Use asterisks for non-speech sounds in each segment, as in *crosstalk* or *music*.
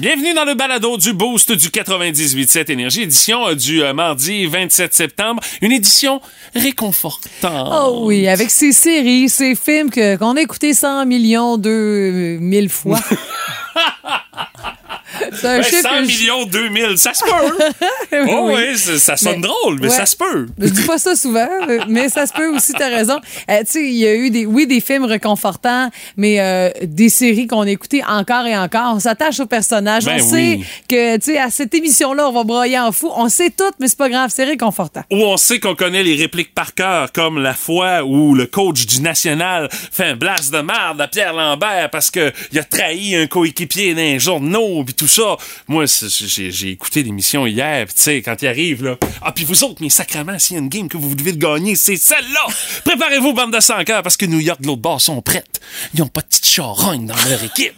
Bienvenue dans le balado du Boost du 98.7 Énergie, édition euh, du euh, mardi 27 septembre, une édition réconfortante. Oh oui, avec ces séries, ces films que qu'on a écoutés 100 millions, 2000 fois. *laughs* Un ben, 100 millions, 2000, ça se peut. *laughs* oh oui, ça, sonne drôle, mais ça se peut. Je dis pas ça souvent, mais ça se peut aussi, t'as raison. Euh, tu sais, il y a eu des, oui, des films réconfortants, mais euh, des séries qu'on a écoutées encore et encore. On s'attache aux personnages. Ben on sait que, tu sais, à cette émission-là, on va broyer en fou. On sait tout, mais c'est pas grave, c'est réconfortant. Ou on sait qu'on connaît les répliques par cœur, comme la fois où le coach du National fait un blast de merde à Pierre Lambert parce qu'il a trahi un coéquipier d'un journaux, puis tout ça. Moi, j'ai écouté l'émission hier, tu sais, quand il arrive, là. Ah, puis vous autres, mes sacrements, s'il y a une game que vous devez gagner, c'est celle-là! Préparez-vous, bande de 100 cœurs, parce que New York, de l'autre bord, sont prêtes. Ils ont pas de petite charogne dans leur équipe.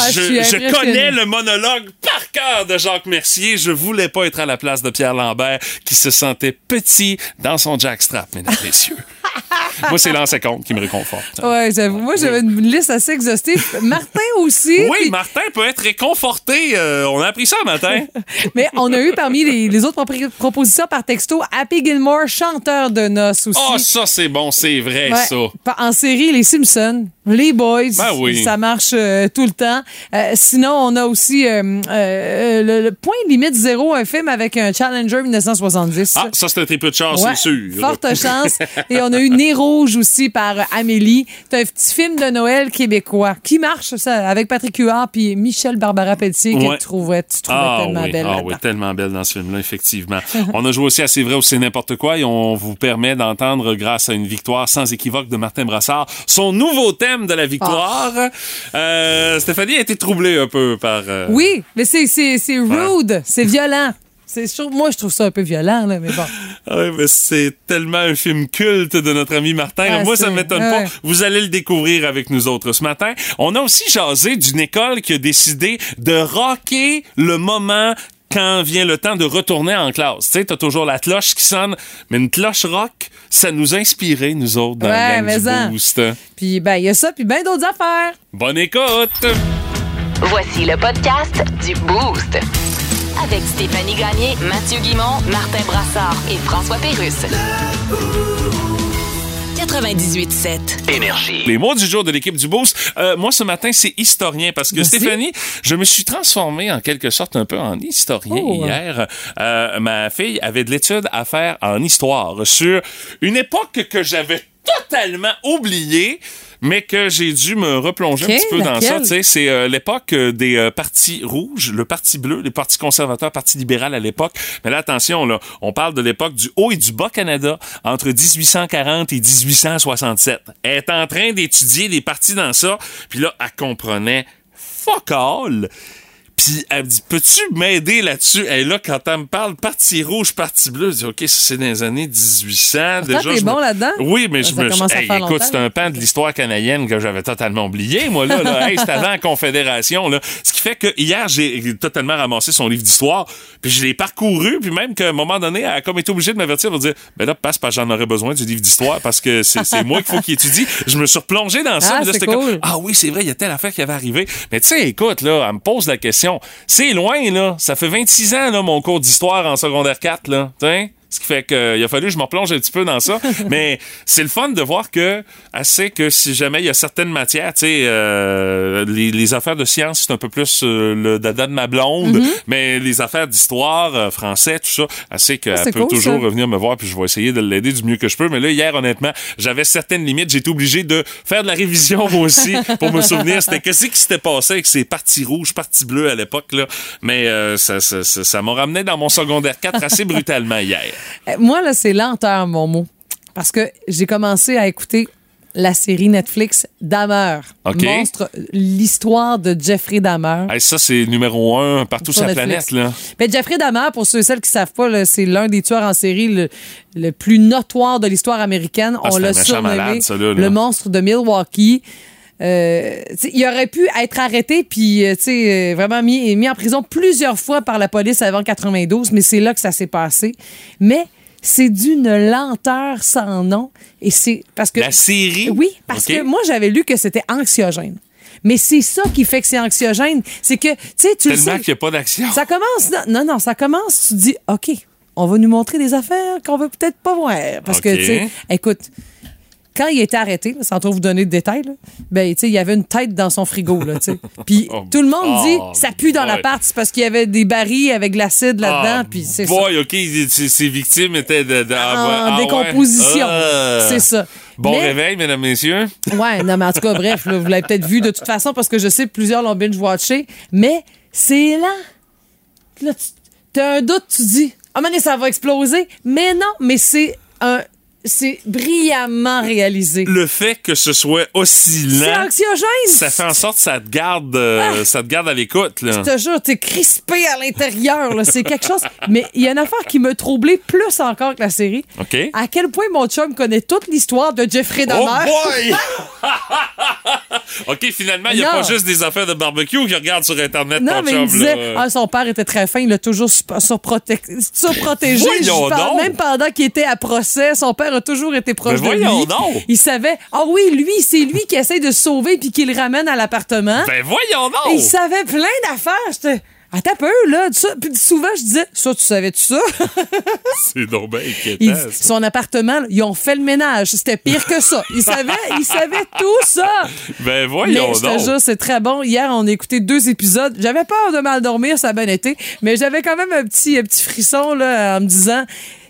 Ah, je, connais le monologue par cœur de Jacques Mercier. Je voulais pas être à la place de Pierre Lambert, qui se sentait petit dans son jackstrap, mesdames et messieurs. *laughs* Moi, c'est l'ancien compte qui me réconforte. Ouais, j'avoue. Moi, j'avais une liste assez exhaustive. *laughs* Martin aussi. Oui, Martin peut être réconforté. Euh, on a appris ça matin. *laughs* Mais on a eu parmi les, autres propositions par texto Happy Gilmore, chanteur de noces aussi. Oh, ça, c'est bon, c'est vrai, ça. En série, Les Simpsons, Les Boys. Ben oui. Ça marche euh, tout le temps. Euh, sinon, on a aussi le, Point Limite Zéro, un film avec un Challenger 1970. Ah, ça, c'est un triple de chance, c'est sûr. Forte chance. Et on a eu Nez Rouge aussi par Amélie. C'est un petit film de Noël québécois qui marche, ça, avec Patrick Huard puis Michel Barbara Pelletier, que tu trouvais, tu trouvais ah tellement belle. Ah oui, tellement belle dans ce film-là, effectivement. *laughs* on a joué aussi à C'est vrai ou c'est n'importe quoi et on vous permet d'entendre, grâce à une victoire sans équivoque de Martin Brassard, son nouveau thème de la victoire. Ah. Euh, Stéphanie a été troublée un peu par... Euh, oui, mais c'est rude, c'est violent. Moi, je trouve ça un peu violent, là, mais bon. *laughs* Ah oui, mais c'est tellement un film culte de notre ami Martin. Ah, moi, ça ne m'étonne pas. Vous allez le découvrir avec nous autres ce matin. On a aussi jasé d'une école qui a décidé de rocker le moment quand vient le temps de retourner en classe. Tu sais, t'as toujours la cloche qui sonne, mais une cloche rock, ça nous a inspiré, nous autres, dans ouais, le gang du Boost. Puis, ben, il y a ça, puis bien d'autres affaires. Bonne écoute! Voici le podcast du Boost avec Stéphanie Gagné, Mathieu Guimont, Martin Brassard et François Pérusse. 98.7. Énergie. Les mots du jour de l'équipe du Boost. Euh, moi, ce matin, c'est historien parce que Stéphanie, je me suis transformé en quelque sorte un peu en historien oh. hier. Euh, ma fille avait de l'étude à faire en histoire sur une époque que j'avais totalement oubliée mais que j'ai dû me replonger un petit peu dans ça. C'est euh, l'époque euh, des euh, partis rouges, le parti bleu, les partis conservateurs, parti libéral à l'époque. Mais là, attention, là, on parle de l'époque du Haut et du Bas Canada entre 1840 et 1867. Elle est en train d'étudier des partis dans ça, puis là, elle comprenait fuck all. Puis elle me dit, peux-tu m'aider là-dessus? Et là, quand elle me parle parti rouge, parti bleu, je dis, OK, c'est dans les années 1800. Déjà, t'es bon là-dedans? Oui, mais je me hey, écoute, c'est un pan de l'histoire canadienne que j'avais totalement oublié, moi, là. là. hey, c'était avant la Confédération, là. Ce qui fait que hier, j'ai totalement ramassé son livre d'histoire, puis je l'ai parcouru, puis même qu'à un moment donné, elle a comme été obligée de m'avertir, de dire, ben là, passe, parce que j'en aurais besoin du livre d'histoire, parce que c'est moi qu'il faut qu'il étudie. Je me suis replongé dans ça. Ah, cool. comme, ah oui, c'est vrai, il y a telle affaire qui avait arrivé. Mais tu sais, écoute, là, elle me pose la question, c'est loin, là. Ça fait 26 ans, là, mon cours d'histoire en secondaire 4, là. T'sais? Ce qui fait qu'il a fallu que je me replonge un petit peu dans ça. *laughs* Mais c'est le fun de voir que assez que si jamais il y a certaines matières, tu sais, euh, les, affaires de sciences, c'est un peu plus euh, le dada de ma blonde, mm-hmm. mais les affaires d'histoire, euh, français, tout ça, assez qu'elle ah, peut toujours revenir me voir, puis je vais essayer de l'aider du mieux que je peux. Mais là, hier, honnêtement, j'avais certaines limites. Été obligé de faire de la révision aussi *laughs* pour me souvenir. C'était qu'est-ce qui s'était passé avec ces parties rouges, parties bleues à l'époque, là. Mais ça, ça, ça, ça m'a ramené dans mon secondaire 4 assez brutalement hier. Euh, moi, là, c'est lenteur, mon mot. Parce que j'ai commencé à écouter la série Netflix Dahmer. Monstre, l'histoire de Jeffrey Dahmer. ça, c'est numéro un partout sur, la planète. Là. Mais Jeffrey Dahmer, pour ceux et celles qui savent pas, c'est l'un des tueurs en série le, plus notoire de l'histoire américaine. Ah, On l'a surnommé le monstre de Milwaukee. Euh, il aurait pu être arrêté puis euh, euh, vraiment mis, mis en prison plusieurs fois par la police avant 92, mais c'est là que ça s'est passé. Mais c'est d'une lenteur sans nom et c'est parce que la série? Oui, parce que moi j'avais lu que c'était anxiogène. Mais c'est ça qui fait que c'est anxiogène. C'est que, tu sais, tu le sais. qu'il n'y a pas d'action. Ça commence, non, non, non, ça commence, tu dis, OK, on va nous montrer des affaires qu'on veut peut-être pas voir. Parce que, tu sais, écoute, quand il a été arrêté, là, sans trop vous donner de détails, là, ben, il y avait une tête dans son frigo, là. *laughs* Puis Oh, tout le monde dit, oh, ça pue dans l'appart, c'est parce qu'il y avait des barils avec de l'acide là-dedans, Ah, puis c'est ça. OK, ses victimes étaient de, de- ah, En ah, décomposition. C'est ça. Bon Mais- réveil, mesdames, messieurs. *laughs* Ouais, non, mais en tout cas, bref, là, vous l'avez peut-être vu de toute façon parce que je sais que plusieurs l'ont binge-watché, mais c'est lent. Là, tu as un doute, tu dis, ah, oh, ça va exploser. Mais non, mais c'est un. C'est brillamment réalisé. Le fait que ce soit aussi C'est lent, anxiogène. ça fait en sorte que ça te garde, euh, ça te garde à l'écoute. Je te jure, t'es crispé à l'intérieur. C'est quelque chose. Mais il y a une affaire qui me troublait plus encore que la série. OK. À quel point mon chum connaît toute l'histoire de Jeffrey Oh Dahmer. boy! *laughs* *laughs* OK, finalement, il n'y a Non. pas juste des affaires de barbecue qui regardent sur Internet, Non, ton mais chum, il disait, là. ah, son père était très fin, il l'a toujours surprotec- surprotégé. Voyons donc. Même pendant qu'il était à procès, son père a toujours été proche Mais de voyons lui. donc. Il savait, ah oui, lui, c'est lui qui essaie de se sauver puis qui le ramène à l'appartement. Ben voyons Et donc! il savait plein d'affaires. J'étais, attends un peu, là. Ça. Puis souvent, je disais, ça, tu savais-tu ça? *laughs* C'est donc bien inquiétant. son appartement, là, ils ont fait le ménage. C'était pire que ça. Il savait, il savait tout ça. Ben Mais voyons te donc! c'est très bon. Hier, on a écouté deux épisodes. J'avais peur de mal dormir, ça a bien été. Mais j'avais quand même un petit, un petit frisson là, en me disant,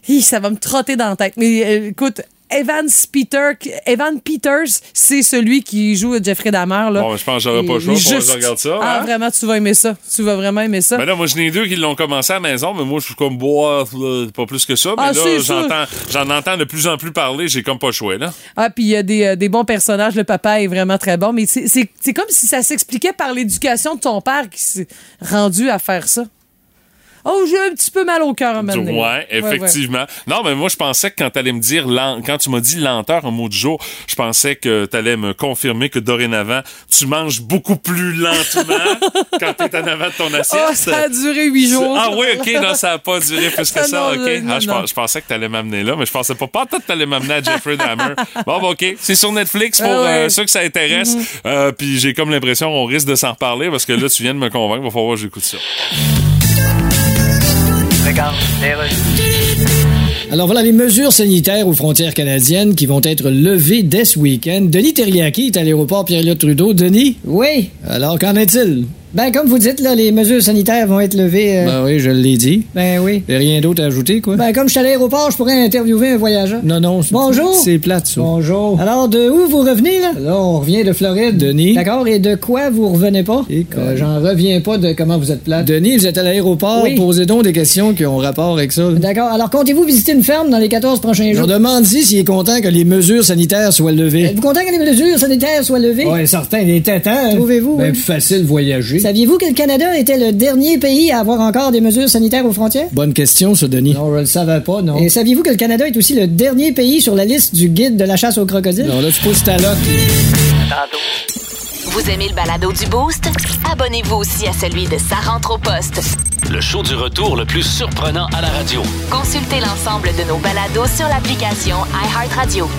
Hi, ça va me trotter dans la tête. Mais euh, écoute, Evan, Peter, Evan Peters, c'est celui qui joue Jeffrey Dahmer. Là. Bon, je pense que j'aurais pas le choix. Juste- je regarde ça. Ah, hein? vraiment, tu vas aimer ça. Tu vas vraiment aimer ça. Ben là, moi, j'en ai deux qui l'ont commencé à la maison, mais moi, je suis comme, boire, pas plus que ça. Mais Ah, là, j'entends, j'en entends de plus en plus parler, j'ai comme pas le choix, là. Ah, puis il y a des, euh, des bons personnages. Le papa est vraiment très bon. Mais c'est comme si ça s'expliquait par l'éducation de ton père qui s'est rendu à faire ça. Oh, j'ai un petit peu mal au cœur à un moment donné. Ouais, effectivement. Non, mais moi, je pensais que quand t'allais me dire, lent- quand tu m'as dit lenteur un mot du jour, je pensais que t'allais me confirmer que dorénavant, tu manges beaucoup plus lentement *laughs* quand t'es en avant de ton assiette. Oh, ça a duré huit jours. Ah oui, ok, non, ça n'a pas duré plus que ça, non, ok. non, Ah, je, non. pens- je pensais que t'allais m'amener là, mais je pensais pas, pas que t'allais m'amener à Jeffrey Dahmer. *laughs* Bon, ben, ok, c'est sur Netflix pour Ah ouais. Mm-hmm. euh, ceux que ça intéresse. Euh, Puis j'ai comme l'impression qu'on risque de s'en reparler parce que là, tu viens de me convaincre, va falloir que j'écoute ça. Alors voilà les mesures sanitaires aux frontières canadiennes qui vont être levées dès ce week-end. Denis Terriaki est à l'aéroport Pierre-Éliott Trudeau. Denis? Oui. Alors qu'en est-il? Ben, comme vous dites, là, les mesures sanitaires vont être levées. euh, Ben oui, je l'ai dit. ben oui. Rien d'autre à ajouter, quoi? Ben, comme je suis à l'aéroport, je pourrais interviewer un voyageur. non, non. Bonjour. C'est plate, ça. Bonjour. Alors, de où vous revenez, là? Là, on revient de Floride. Denis? D'accord, et de quoi vous revenez pas? Euh? J'en reviens pas de comment vous êtes plate. Denis, vous êtes à l'aéroport. Oui. Posez donc des questions qui ont rapport avec ça. D'accord, alors comptez-vous visiter une ferme dans les 14 prochains Je jours? demande-y s'il est content que les mesures sanitaires soient levées. Êtes-vous content que les mesures sanitaires soient levées? Ouais, certain, il était temps. Trouvez-vous, Ben, oui. plus facile de voyager. Saviez-vous que le Canada était le dernier pays à avoir encore des mesures sanitaires aux frontières? Bonne question, ça, Denis. Non, je le savais pas, non. Et saviez-vous que le Canada est aussi le dernier pays sur la liste du guide de la chasse aux crocodiles? Non, là, tu pousses ta loque. Vous aimez le balado du Boost? Abonnez-vous aussi à celui de Sa rentre au poste. Le show du retour le plus surprenant à la radio. Consultez l'ensemble de nos balados sur l'application iHeartRadio.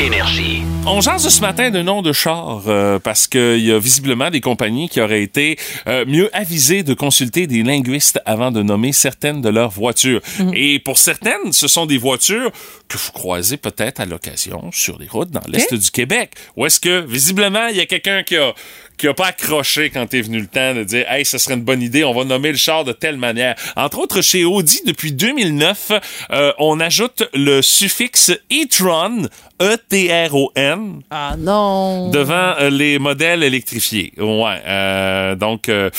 Énergie. On jase ce matin de nom de char euh, parce qu'il y a visiblement des compagnies qui auraient été euh, mieux avisées de consulter des linguistes avant de nommer certaines de leurs voitures. Et pour certaines, ce sont des voitures que vous croisez peut-être à l'occasion sur les routes dans l'est du Québec. Ou est-ce que visiblement il y a quelqu'un qui a qui a pas accroché quand t'es venu le temps de dire hey ce serait une bonne idée on va nommer le char de telle manière entre autres chez Audi depuis 2009 euh, on ajoute le suffixe e-tron E E-T-R-O-N Ah non. devant euh, les modèles électrifiés. Ouais. euh, donc, euh,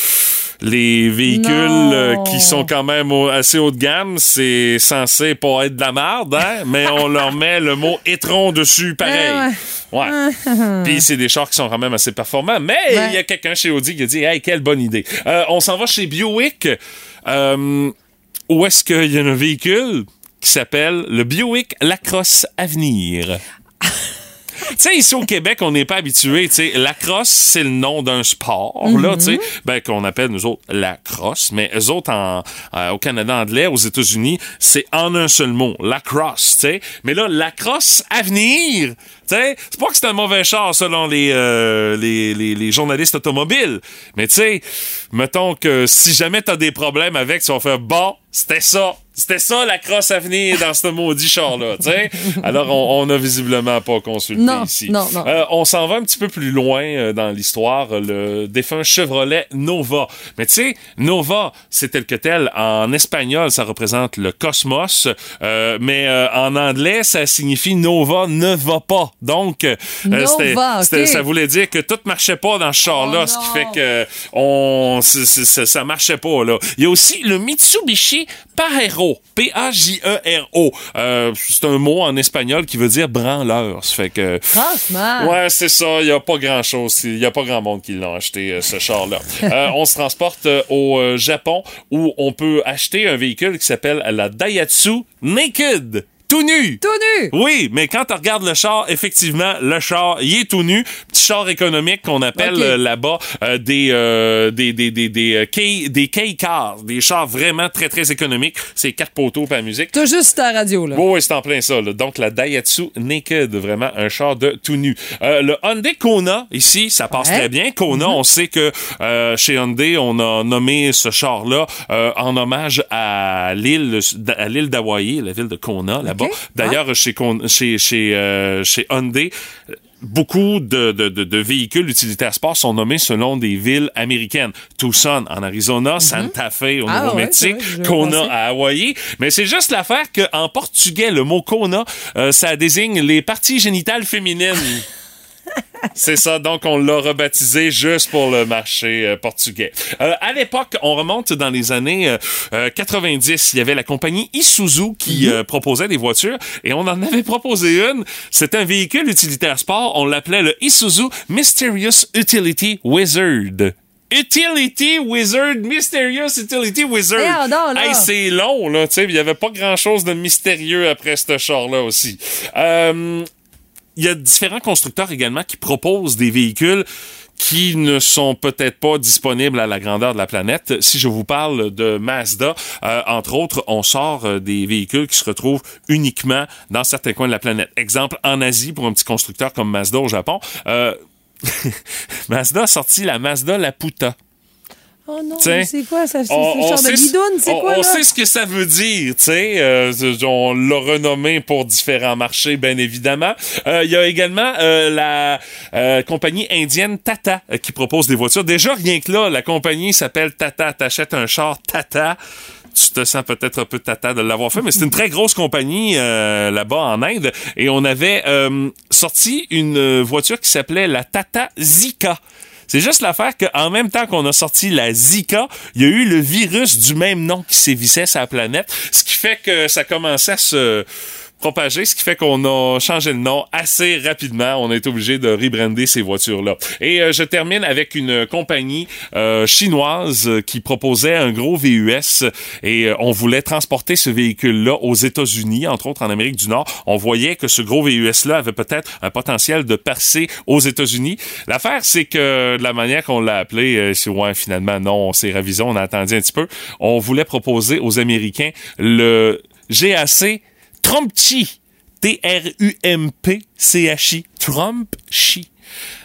les véhicules euh, qui sont quand même au- assez haut de gamme, c'est censé pas être de la merde, hein? mais on leur met le mot étron dessus, pareil. *laughs* Ouais. *laughs* Puis c'est des chars qui sont quand même assez performants, mais il Ouais. y a quelqu'un chez Audi qui a dit, hey, quelle bonne idée. Euh, on s'en va chez Buick. Euh, où est-ce qu'il y a un véhicule qui s'appelle le Buick Lacrosse Avenir? *laughs* Tu sais, ici au Québec, on n'est pas habitué. Tu sais, la crosse, c'est le nom d'un sport, là, tu sais, ben, qu'on appelle nous autres la crosse. Mais eux autres, en, euh, au Canada anglais, aux États-Unis, c'est en un seul mot, la crosse, tu sais. Mais là, la crosse à venir, tu sais, c'est pas que c'est un mauvais char selon les, euh, les, les, les journalistes automobiles. Mais tu sais, mettons que si jamais t'as des problèmes avec, tu vas faire bon, c'était ça. C'était ça la crosse à venir dans ce maudit char-là. Alors, on, on a visiblement pas consulté Non, ici. non, non. Euh, on s'en va un petit peu plus loin euh, dans l'histoire, le défunt Chevrolet Nova. Mais tu sais, Nova, c'est tel que tel. En espagnol, ça représente le cosmos, euh, mais euh, en anglais, ça signifie Nova ne va pas. Donc, euh, Nova, c'était- ok. c'était- ça voulait dire que tout marchait pas dans ce char-là, Oh ce qui fait que on, c'est- c'est- ça marchait pas là. Il y a aussi le Mitsubishi Pajero, P-A-J-E-R-O. Euh, c'est un mot en espagnol qui veut dire branleur. Ça fait que Franchement. Ouais, c'est ça. Il n'y a pas grand-chose. Il n'y a pas grand monde qui l'a acheté, euh, ce char-là. *laughs* Euh, on se transporte au Japon où on peut acheter un véhicule qui s'appelle la Daihatsu Naked. Tout nu! Tout nu. Oui, mais quand tu regardes le char, effectivement, le char, il est tout nu. Petit char économique qu'on appelle euh, là-bas euh, des, euh, des, des, des, des, euh, des cars, des chars vraiment très, très économiques. C'est quatre poteaux pour la musique. Tout juste ta radio, là. Oui, oui, c'est en plein ça. là. Donc, la Daihatsu Naked, vraiment un char de tout nu. Euh, le Hyundai Kona, ici, ça passe Ouais. très bien. Kona, on sait que euh, chez Hyundai, on a nommé ce char-là euh, en hommage à l'île à l'île d'Hawaï, la ville de Kona, là-bas. D'ailleurs, chez, chez, chez, euh, chez Hyundai, beaucoup de, de, de, véhicules utilitaires sport sont nommés selon des villes américaines. Tucson en Arizona, Santa Fe au Ah Nouveau-Mexique, Kona à Hawaï. Mais c'est juste l'affaire qu'en portugais, le mot Kona, euh, ça désigne les parties génitales féminines. *laughs* *laughs* C'est ça, donc on l'a rebaptisé juste pour le marché euh, portugais. Euh, à l'époque, on remonte dans les années euh, euh, 90, il y avait la compagnie Isuzu qui Mhm. euh, proposait des voitures et on en avait proposé une. C'était un véhicule utilitaire sport, on l'appelait le Isuzu Mysterious Utility Wizard. Utility Wizard, Mysterious Utility Wizard. Hey, c'est long, là, tu sais, il y avait pas grand-chose de mystérieux après ce char-là aussi. Euh, y a différents constructeurs également qui proposent des véhicules qui ne sont peut-être pas disponibles à la grandeur de la planète. Si je vous parle de Mazda, euh, entre autres, on sort euh, des véhicules qui se retrouvent uniquement dans certains coins de la planète. Exemple, en Asie, pour un petit constructeur comme Mazda au Japon, euh, *laughs* Mazda a sorti la Mazda Laputa. Oh non, c'est quoi ça? C'est de ce- guidoune, c'est quoi, on sait ce que ça veut dire, tu sais. euh, on l'a renommé pour différents marchés, bien évidemment. Euh, Il y a également euh, la euh, compagnie indienne Tata qui propose des voitures. Déjà, rien que là, la compagnie s'appelle Tata. T'achètes un char Tata. Tu te sens peut-être un peu tata de l'avoir fait, mais c'est une très grosse compagnie euh, là-bas en Inde. Et on avait euh, sorti une voiture qui s'appelait la Tata Zika. C'est juste l'affaire qu'en même temps qu'on a sorti la Zika, il y a eu le virus du même nom qui sévissait la planète, ce qui fait que ça commençait à se propager, ce qui fait qu'on a changé le nom assez rapidement. On a été obligé de rebrander ces voitures-là. Et euh, je termine avec une compagnie euh, chinoise euh, qui proposait un gros VUS et euh, on voulait transporter ce véhicule-là aux États-Unis, entre autres en Amérique du Nord. On voyait que ce gros VUS-là avait peut-être un potentiel de percer aux États-Unis. L'affaire, c'est que de la manière qu'on l'a appelé, c'est ouais, finalement, non, on s'est ravisé, on a attendu un petit peu. On voulait proposer aux Américains le GAC Trumpchi. T-R-U-M-P-C-H-I. Trump-Chi.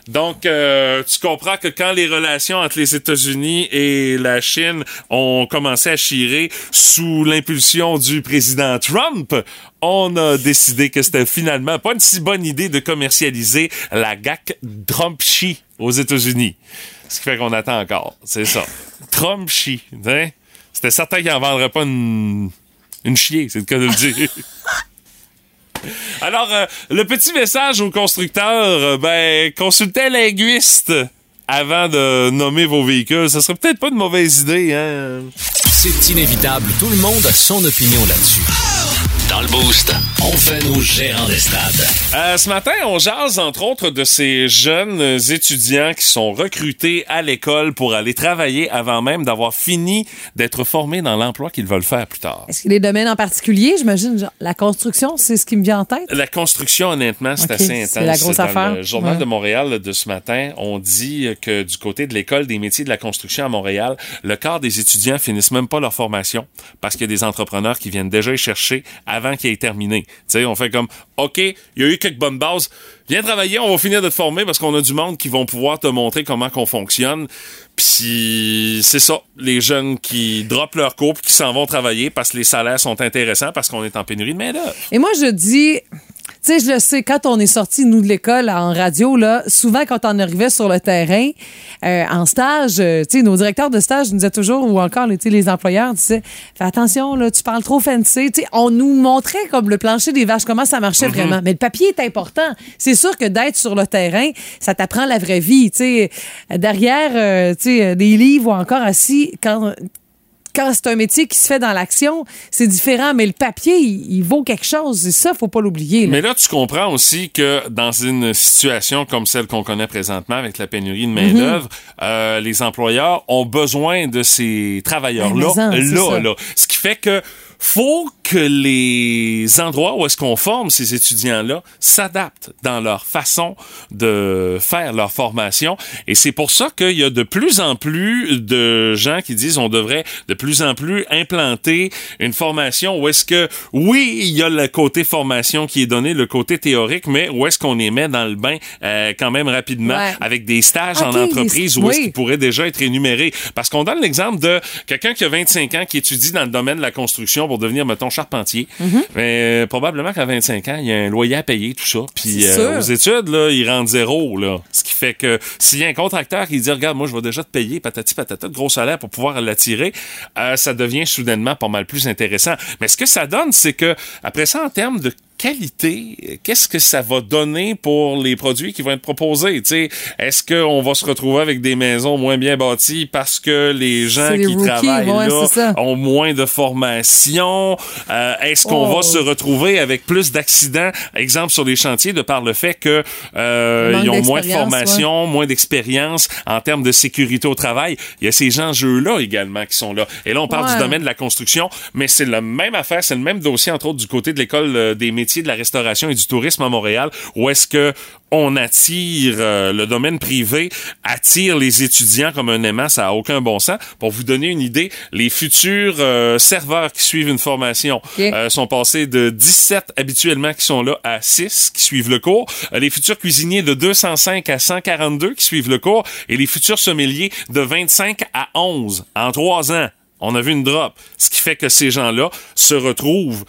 Donc, euh, tu comprends que quand les relations entre les États-Unis et la Chine ont commencé à chirer sous l'impulsion du président Trump, on a décidé que c'était finalement pas une si bonne idée de commercialiser la GAC Trump-Chi aux États-Unis. Ce qui fait qu'on attend encore. C'est ça. Trump-Chi. hein? C'était certain qu'il n'en vendrait pas une, une chier, c'est le cas de le dire. *laughs* Alors, euh, le petit message aux constructeurs, euh, ben, consultez un linguiste avant de nommer vos véhicules. Ça serait peut-être pas une mauvaise idée, hein? C'est inévitable. Tout le monde a son opinion là-dessus. Dans le boost, on fait nos gérants des stades. Euh, ce matin, on jase entre autres de ces jeunes étudiants qui sont recrutés à l'école pour aller travailler avant même d'avoir fini d'être formés dans l'emploi qu'ils veulent faire plus tard. Est-ce qu'il y a des domaines en particulier? J'imagine, genre, la construction, c'est ce qui me vient en tête? La construction, honnêtement, c'est Ok, assez c'est intense. la grosse Dans affaire. Le Journal Ouais. de Montréal de ce matin, on dit que du côté de l'école des métiers de la construction à Montréal, le quart des étudiants finissent même pas leur formation parce qu'il y a des entrepreneurs qui viennent déjà y chercher avant qu'ils aient terminé. Tu sais, on fait comme, OK, il y a eu quelques bonnes bases. Viens travailler, on va finir de te former parce qu'on a du monde qui vont pouvoir te montrer comment qu'on fonctionne. Puis c'est ça, les jeunes qui droppent leur cours puis qui s'en vont travailler parce que les salaires sont intéressants parce qu'on est en pénurie de main-d'œuvre. Et moi, je dis, sais, je le sais, quand on est sorti, nous, de l'école en radio, là, souvent, quand on arrivait sur le terrain, euh, en stage, euh, tu sais, nos directeurs de stage nous disaient toujours, ou encore, tu sais, les employeurs disaient, fais attention, là, tu parles trop fancy. Tu sais, on nous montrait comme le plancher des vaches, comment ça marchait vraiment. Mais le papier est important. C'est sûr que d'être sur le terrain, ça t'apprend la vraie vie. Tu sais, derrière, euh, tu sais, des livres ou encore assis, quand quand c'est un métier qui se fait dans l'action, c'est différent, mais le papier, il, il vaut quelque chose. Et ça, faut pas l'oublier. là. Mais là, tu comprends aussi que dans une situation comme celle qu'on connaît présentement avec la pénurie de main-d'œuvre, euh, les employeurs ont besoin de ces travailleurs-là, là, ça. là. Ce qui fait que faut que les endroits où est-ce qu'on forme ces étudiants-là s'adaptent dans leur façon de faire leur formation. Et c'est pour ça qu'il y a de plus en plus de gens qui disent on devrait de plus en plus implanter une formation où est-ce que, oui, il y a le côté formation qui est donné, le côté théorique, mais où est-ce qu'on les met dans le bain euh, quand même rapidement Ouais. avec des stages Ok, en entreprise où est-ce oui. qu'ils pourraient déjà être énumérés. Parce qu'on donne l'exemple de quelqu'un qui a 25 ans, qui étudie dans le domaine de la construction pour devenir, mettons, charpentier. Mm-hmm. Mais euh, probablement qu'à 25 ans, il y a un loyer à payer, tout ça. Puis euh, aux études, là, il rentre zéro. Là. Ce qui fait que s'il y a un contracteur qui dit, regarde, moi, je vais déjà te payer patati patata de gros salaire pour pouvoir l'attirer, euh, ça devient soudainement pas mal plus intéressant. Mais ce que ça donne, c'est que après ça, en termes de qualité, qu'est-ce que ça va donner pour les produits qui vont être proposés? Est-ce qu'on va se retrouver avec des maisons moins bien bâties parce que les gens qui rookies, travaillent ouais, là ont moins de formation? Euh, Est-ce qu'on Oh. va se retrouver avec plus d'accidents, exemple sur les chantiers, de par le fait que euh, ils ont moins de formation, moins d'expérience en termes de sécurité au travail? Il y a ces enjeux-là également qui sont là. Et là, on parle Ouais. du domaine de la construction, mais c'est la même affaire, c'est le même dossier, entre autres, du côté de l'école euh, des métiers de la restauration et du tourisme à Montréal, où est-ce que on attire euh, le domaine privé attire les étudiants comme un aimant, ça a aucun bon sens. Pour vous donner une idée, les futurs euh, serveurs qui suivent une formation euh, sont passés de 17 habituellement qui sont là à 6 qui suivent le cours, les futurs cuisiniers de 205 à 142 qui suivent le cours et les futurs sommeliers de 25 à 11 en trois ans. On a vu une drop, ce qui fait que ces gens-là se retrouvent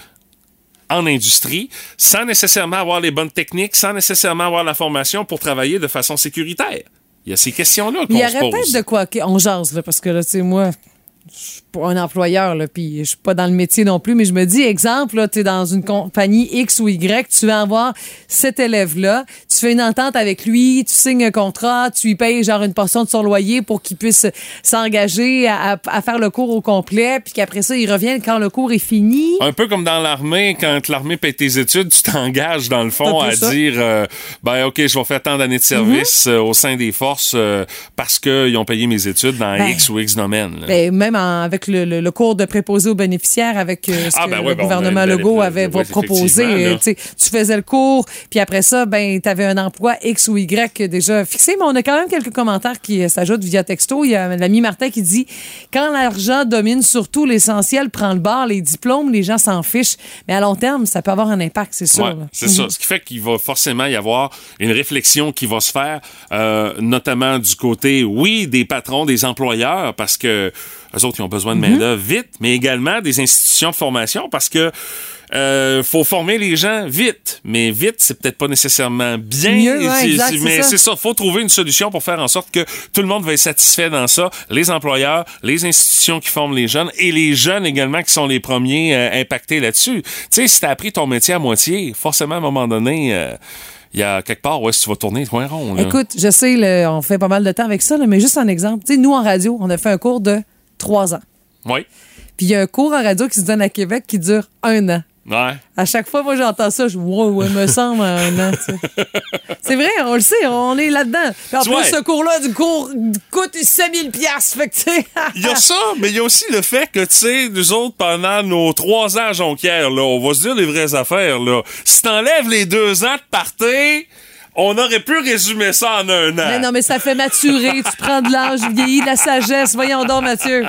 en industrie sans nécessairement avoir les bonnes techniques, sans nécessairement avoir la formation pour travailler de façon sécuritaire. Il y a ces questions-là Il y qu'on se aurait peut-être pose. de quoi. On jase, là, parce que là, tu sais, moi, suis pas un employeur, là, puis je suis pas dans le métier non plus, mais je me dis, exemple, là, tu es dans une compagnie X ou Y, tu vas avoir cet élève-là, tu fais une entente avec lui, tu signes un contrat, tu lui payes genre une portion de son loyer pour qu'il puisse s'engager à, à- à faire le cours au complet, puis qu'après ça, il revient quand le cours est fini. Un peu comme dans l'armée, quand l'armée paye tes études, tu t'engages dans le fond à ça. dire euh, ben OK, je vais faire tant d'années de service euh, au sein des forces euh, parce qu'ils ont payé mes études dans Ben, X ou X domaine. Ben, même en- avec le, le- le cours de préposé aux bénéficiaires, avec euh, ce Ah, que ben le ben, gouvernement Legault avait proposé. euh, tu sais, tu faisais le cours, puis après ça, ben, tu avais un emploi X ou Y déjà fixé. Mais on a quand même quelques commentaires qui euh, s'ajoutent via texto. Il y a l'ami Martin qui dit Quand l'argent domine surtout, l'essentiel prend le bord, les diplômes, les gens s'en fichent. Mais à long terme, ça peut avoir un impact, c'est sûr. Ouais, c'est ça. Ce qui fait qu'il va forcément y avoir une réflexion qui va se faire, euh, notamment du côté, oui, des patrons, des employeurs, parce que eux autres, ils ont besoin de main-d'œuvre vite, mais également des institutions de formation, parce que euh, faut former les gens vite, mais vite, c'est peut-être pas nécessairement bien. Mieux, ouais, C'est- exact, c'est- c'est mais ça. c'est ça. Faut trouver une solution pour faire en sorte que tout le monde va être satisfait dans ça. Les employeurs, les institutions qui forment les jeunes et les jeunes également qui sont les premiers euh, impactés là-dessus. Tu sais, si t'as appris ton métier à moitié, forcément à un moment donné. euh, il y a quelque part où est-ce que tu vas tourner le coin rond. là. Écoute, je sais, on fait pas mal de temps avec ça, là, mais juste un exemple. Tu sais, nous, en radio, on a fait un cours de trois ans. Oui. Puis il y a un cours en radio qui se donne à Québec qui dure un an. Ouais. À chaque fois, moi, j'entends ça, je wow, ouais, me semble un an. *laughs* C'est vrai, on le sait, on est là-dedans. Puis En plus, ce cours-là, du cours coûte 5000 pièces. Il y a ça, mais il y a aussi le fait que, tu sais, nous autres, pendant nos trois ans à Jonquière, là, on va se dire les vraies affaires, là. Si t'enlèves les deux ans de party, on aurait pu résumer ça en un an. Mais non, mais ça fait maturer, tu prends de l'âge, vieillis, de la sagesse. Voyons donc, Mathieu.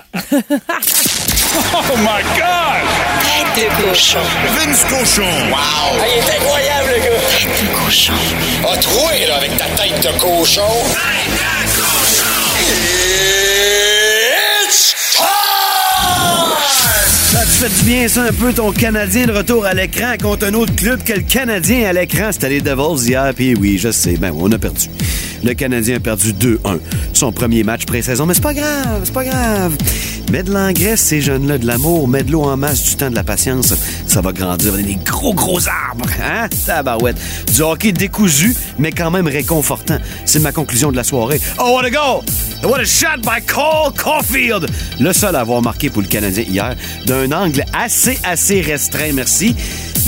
Oh my God! Tête de cochon. Vince Cochon. Wow! il est incroyable, le gars! Tête de cochon. A troué, là, avec ta tête de cochon. Tête de cochon! Ça te fait du bien, ça, un peu, ton Canadien de retour à l'écran contre un autre club que le Canadien à l'écran? C'était les Devils hier, puis oui, je sais, ben, on a perdu. Le Canadien a perdu 2-1. Son premier match pré-saison, mais c'est pas grave, c'est pas grave. Mets de l'engraisse, ces jeunes-là, de l'amour, mets de l'eau en masse, du temps, de la patience. Ça va grandir, des gros, gros arbres, hein? Tabarouette. Du hockey décousu, mais quand même réconfortant. C'est ma conclusion de la soirée. Oh, what a goal! What a shot by Cole Caulfield! Le seul à avoir marqué pour le Canadien hier, d'un angle assez, assez restreint, merci.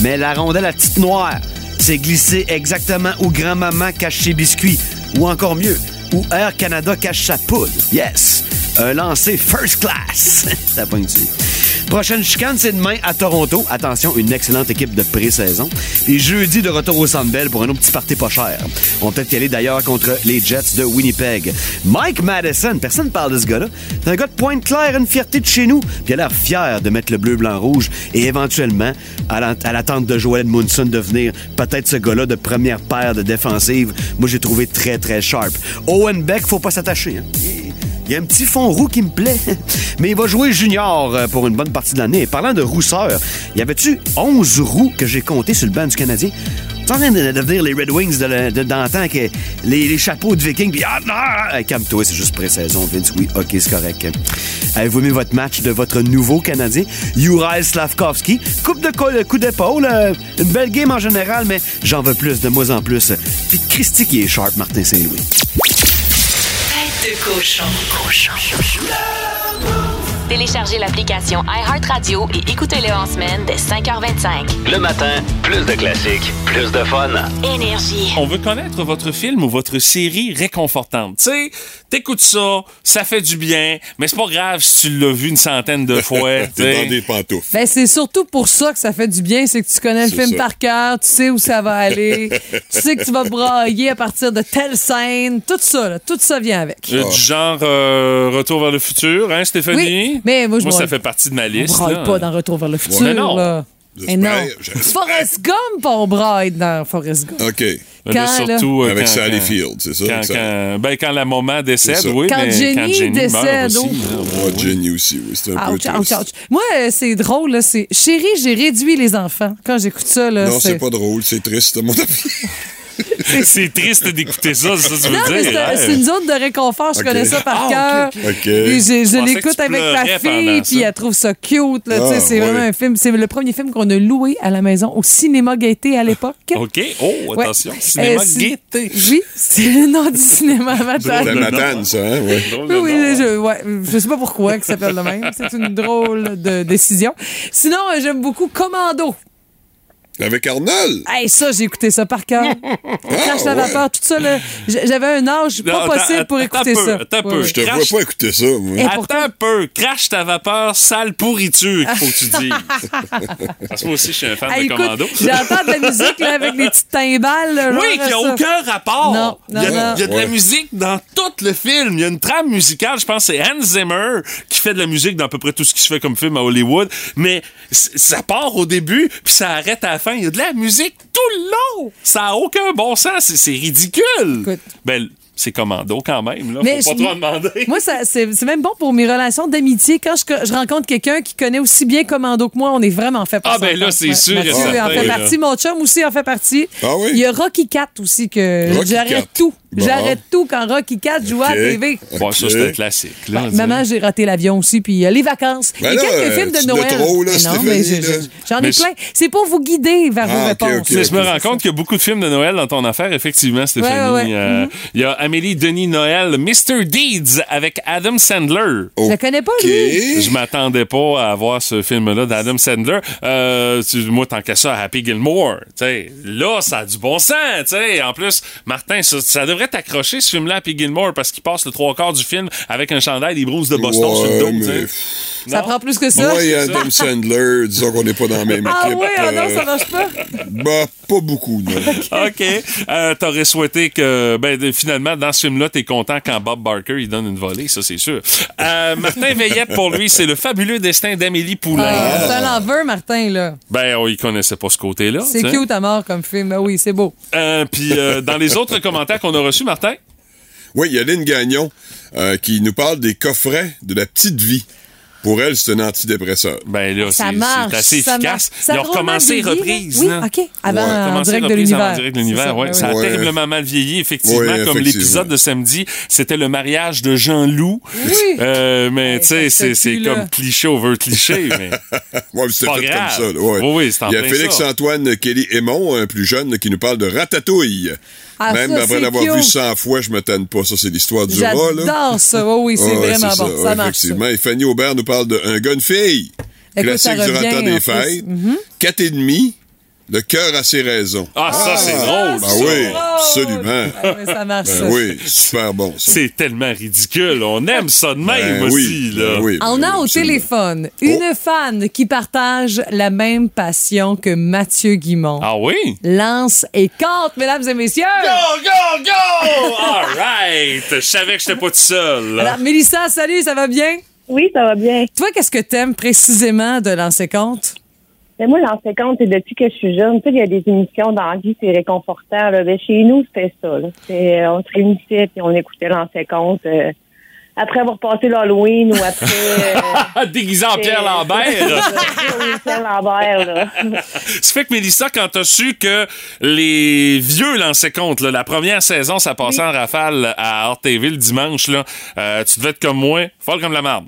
Mais la rondelle à petite noire s'est glissée exactement où grand-maman cache ses biscuits. Ou encore mieux, où Air Canada cache sa poudre. Yes! Un lancer first class. *laughs* Prochaine chicane, c'est demain à Toronto. Attention, une excellente équipe de pré-saison. Et jeudi, de retour au Centre Bell pour un autre petit party pas cher. On peut-être y aller d'ailleurs contre les Jets de Winnipeg. Mike Madison, personne ne parle de ce gars-là. C'est un gars de Pointe-Claire, une fierté de chez nous. Puis il a l'air fier de mettre le bleu, blanc, rouge. Et éventuellement, à la- à l'attente de Joel Edmondson devenir peut-être ce gars-là de première paire de défensive, moi j'ai trouvé très, très sharp. Owen Beck, faut pas s'attacher. hein. Il- y a un petit fond roux qui me plaît. *laughs* Mais il va jouer junior euh, pour une bonne partie de l'année. Et parlant de rousseur, y avait-tu 11 roues que j'ai comptées sur le banc du Canadien? En train de devenir les Red Wings d'antan, que les, chapeaux de Viking, puis ah, ah, calme-toi, c'est juste pré-saison, Vince. Oui, ok, c'est correct. Avez-vous aimé votre match de votre nouveau Canadien, Juraj Slavkovski? Coupe de coup d'épaule, euh, une belle game en général, mais j'en veux plus, de moins en plus. Puis Christy qui est sharp, Martin Saint-Louis. De cochon. Cochon. Téléchargez l'application iHeartRadio et écoutez-le en semaine dès 5h25. Le matin, plus de classiques, plus de fun. Énergie. On veut connaître votre film ou votre série réconfortante. Tu sais, t'écoutes ça, ça fait du bien, mais c'est pas grave si tu l'as vu une centaine de fois. *laughs* tu T'es dans des pantoufles. Ben, c'est surtout pour ça que ça fait du bien, c'est que tu connais le film ça. par cœur, tu sais où ça va aller, *laughs* tu sais que tu vas brailler à partir de telle scène, tout ça, là, tout ça vient avec. Euh, Du genre euh, Retour vers le futur, hein, Stéphanie? Oui, *laughs* mais moi, je ça braille- fait partie de ma On liste. braille là. pas dans Retour vers le futur. Mais non. là. Non. *laughs* Forrest Gump, on braille dans Forrest Gump. OK. Quand, là? surtout, euh, Avec quand- Sally quand- Field, c'est ça? Quand, Ça- quand- ben, quand la maman décède, ça. oui, Quand mais Jenny quand Jenny meurt décède, aussi. oh. Ouais, Jenny aussi, oui. C'est un peu Ouch, ouch, triste. ouch. Moi, euh, c'est drôle, là, c'est Chérie, j'ai réduit les enfants. Quand j'écoute ça, là, Non, c'est pas drôle, c'est triste, à mon avis. *laughs* *laughs* C'est triste d'écouter ça, c'est ça tu veux Non, dire. hein? c'est une zone de réconfort. Je connais ça par Ah, cœur. Je l'écoute avec ma fille, puis ça. elle trouve ça cute. Ah, c'est ouais. vraiment un film. C'est le premier film qu'on a loué à la maison au cinéma Gaieté à l'époque. OK. Oh, Ouais. attention. Cinéma Euh, Gaieté. Oui, c'est le nom du cinéma à C'est la Matane. matane, ça, hein? Ouais. Oui, oui, je, ouais, je sais pas pourquoi que ça s'appelle de même. C'est une drôle de décision. Sinon, euh, j'aime beaucoup Commando. Avec Arnold? Hey, ça, j'ai écouté ça par cœur. *laughs* Crash la ouais. vapeur, tout ça, là, j'avais un âge pas possible pour écouter ça. attends un peu. Je te vois Crash- pas écouter ça, moi. Attends un peu. Crash ta vapeur, sale pourriture, qu'il faut que tu dises. *laughs* Parce que moi aussi, je suis un fan Hey, de écoute, Commando. j'entends de la musique là, avec les petites timbales. là, Oui, qui n'a ça. aucun rapport. Non, non, il y a, non. il y a de la musique dans tout le film. Il y a une trame musicale. Je pense que c'est Hans Zimmer qui fait de la musique dans à peu près tout ce qui se fait comme film à Hollywood. Mais ça part au début, puis ça arrête à la fin. Il y a de la musique tout le long. Ça n'a aucun bon sens. C'est- C'est ridicule. Écoute. Ben, c'est commando quand même. Là. Mais Faut pas je- trop demander. Moi, ça, c'est, même bon pour mes relations d'amitié. Quand je, je rencontre quelqu'un qui connaît aussi bien Commando que moi, on est vraiment fait pour Ah, ben là, c'est sûr Mathieu certain, en fait là. partie. Mon chum aussi en fait partie. Ah oui? Il y a Rocky 4 aussi que j'arrête 4. tout. Bon. J'arrête tout quand Rocky 4 joue à la TV. Bon, ça, c'est un classique. Là, Ben, maman, j'ai raté l'avion aussi, puis euh, les vacances. Ben Et là, quelques euh, films de Noël. trop, là, Mais non, mais j'en ai plein. C'est pour vous guider vers Ah, vos réponses. je me rends compte qu'il y a beaucoup de films de Noël dans ton affaire, effectivement, Stéphanie. Ouais, ouais, ouais. Euh, Mhm. Il y a Amélie Denis Noël, Mr. Deeds avec Adam Sandler. Je le connais pas, lui. Je m'attendais pas à voir ce film-là d'Adam Sandler. Euh, moi, tant qu'à ça, Happy Gilmore. t'sais, là, ça a du bon sens. t'sais. En plus, Martin, ça, ça devrait t'accrocher, ce film-là, Happy Gilmore, parce qu'il passe le trois quarts du film avec un chandail des Bruce de Boston sur le dos. mais-. Ça Non. prend plus que ça. Moi et Adam Sandler, disons qu'on n'est pas dans la même Ah équipe. oui, ah non, euh, ça marche pas. bah, pas beaucoup, non. *laughs* OK. Euh, T'aurais souhaité que, ben, finalement, dans ce film-là, t'es content quand Bob Barker, il donne une volée, ça, c'est sûr. Euh, Martin Veillette, pour lui, c'est le fabuleux destin d'Amélie Poulain. Ah, c'est un l'enveur, Martin, là. Ben, oh, il connaissait pas ce côté-là. C'est cute à mort comme film. Ah oui, c'est beau. Euh, Puis, euh, dans les autres *laughs* commentaires qu'on a reçus, Martin? Oui, il y a Lynn Gagnon euh, qui nous parle des coffrets de la petite vie. Pour elle, c'est un antidépresseur. Ben là, Ça c'est marche. c'est assez ça efficace. Ils ont recommencé reprise. Oui, OK. Avant, Ouais, en direct de reprise avant l'univers. direct de C'est l'univers, ouais, Ça a ouais. terriblement mal vieilli, effectivement, Ouais, comme l'épisode de samedi. C'était le mariage de Jean-Loup. Oui. Euh, mais tu sais, c'est comme cliché over cliché, *laughs* mais... Mais c'était Pas fait grave. comme ça. là, ouais. Oui, oui, c'est en Il y a. Félix-Antoine Kelly Aymon, un plus jeune, qui nous parle de Ratatouille. Ah, Même ça, après l'avoir vu 100 fois, je me tanne pas. Ça, c'est l'histoire du rat, là. J'adore ça. Oui, oui, c'est ouais, vraiment c'est bon. Ça, ouais, marche. ça. Effectivement. Et Fanny Aubert nous parle de Un gars, une fille. Écoute, ça Classique durant le temps des fêtes. Mhm. Quatre et demi. Le cœur a ses raisons. Ah, ça, c'est drôle, Ah ça. oui, drôle. absolument. Ah oui, ça marche. Ben oui, super bon, ça. C'est tellement ridicule. On aime ça de même Ben aussi, oui, là. ben oui, ben On oui, a au absolument. téléphone une fan qui partage la même passion que Mathieu Guimont. Ah oui? Lance et compte, mesdames et messieurs. Go, go, go! *laughs* All right! Je savais que j'étais pas tout seul. là. Alors, Mélissa, salut, ça va bien? Oui, ça va bien. Toi, qu'est-ce que t'aimes précisément de lancer compte? Mais moi, compte, c'est depuis que je suis jeune. Tu sais, il y a des émissions dans la vie, c'est réconfortant. Là. Ben, chez nous, c'était ça. Là. C'est, euh, on se réunissait puis on écoutait l'ancien compte. euh, après avoir passé l'Halloween ou après... euh, *laughs* Déguisé en Pierre Lambert. Pierre Lambert, là. *laughs* Ça *laughs* fait que, Mélissa, quand t'as su que les vieux lançaient compte, là, la première saison, ça passait en rafale à RTV le dimanche, là, euh, tu devais être comme moi, folle comme la marde.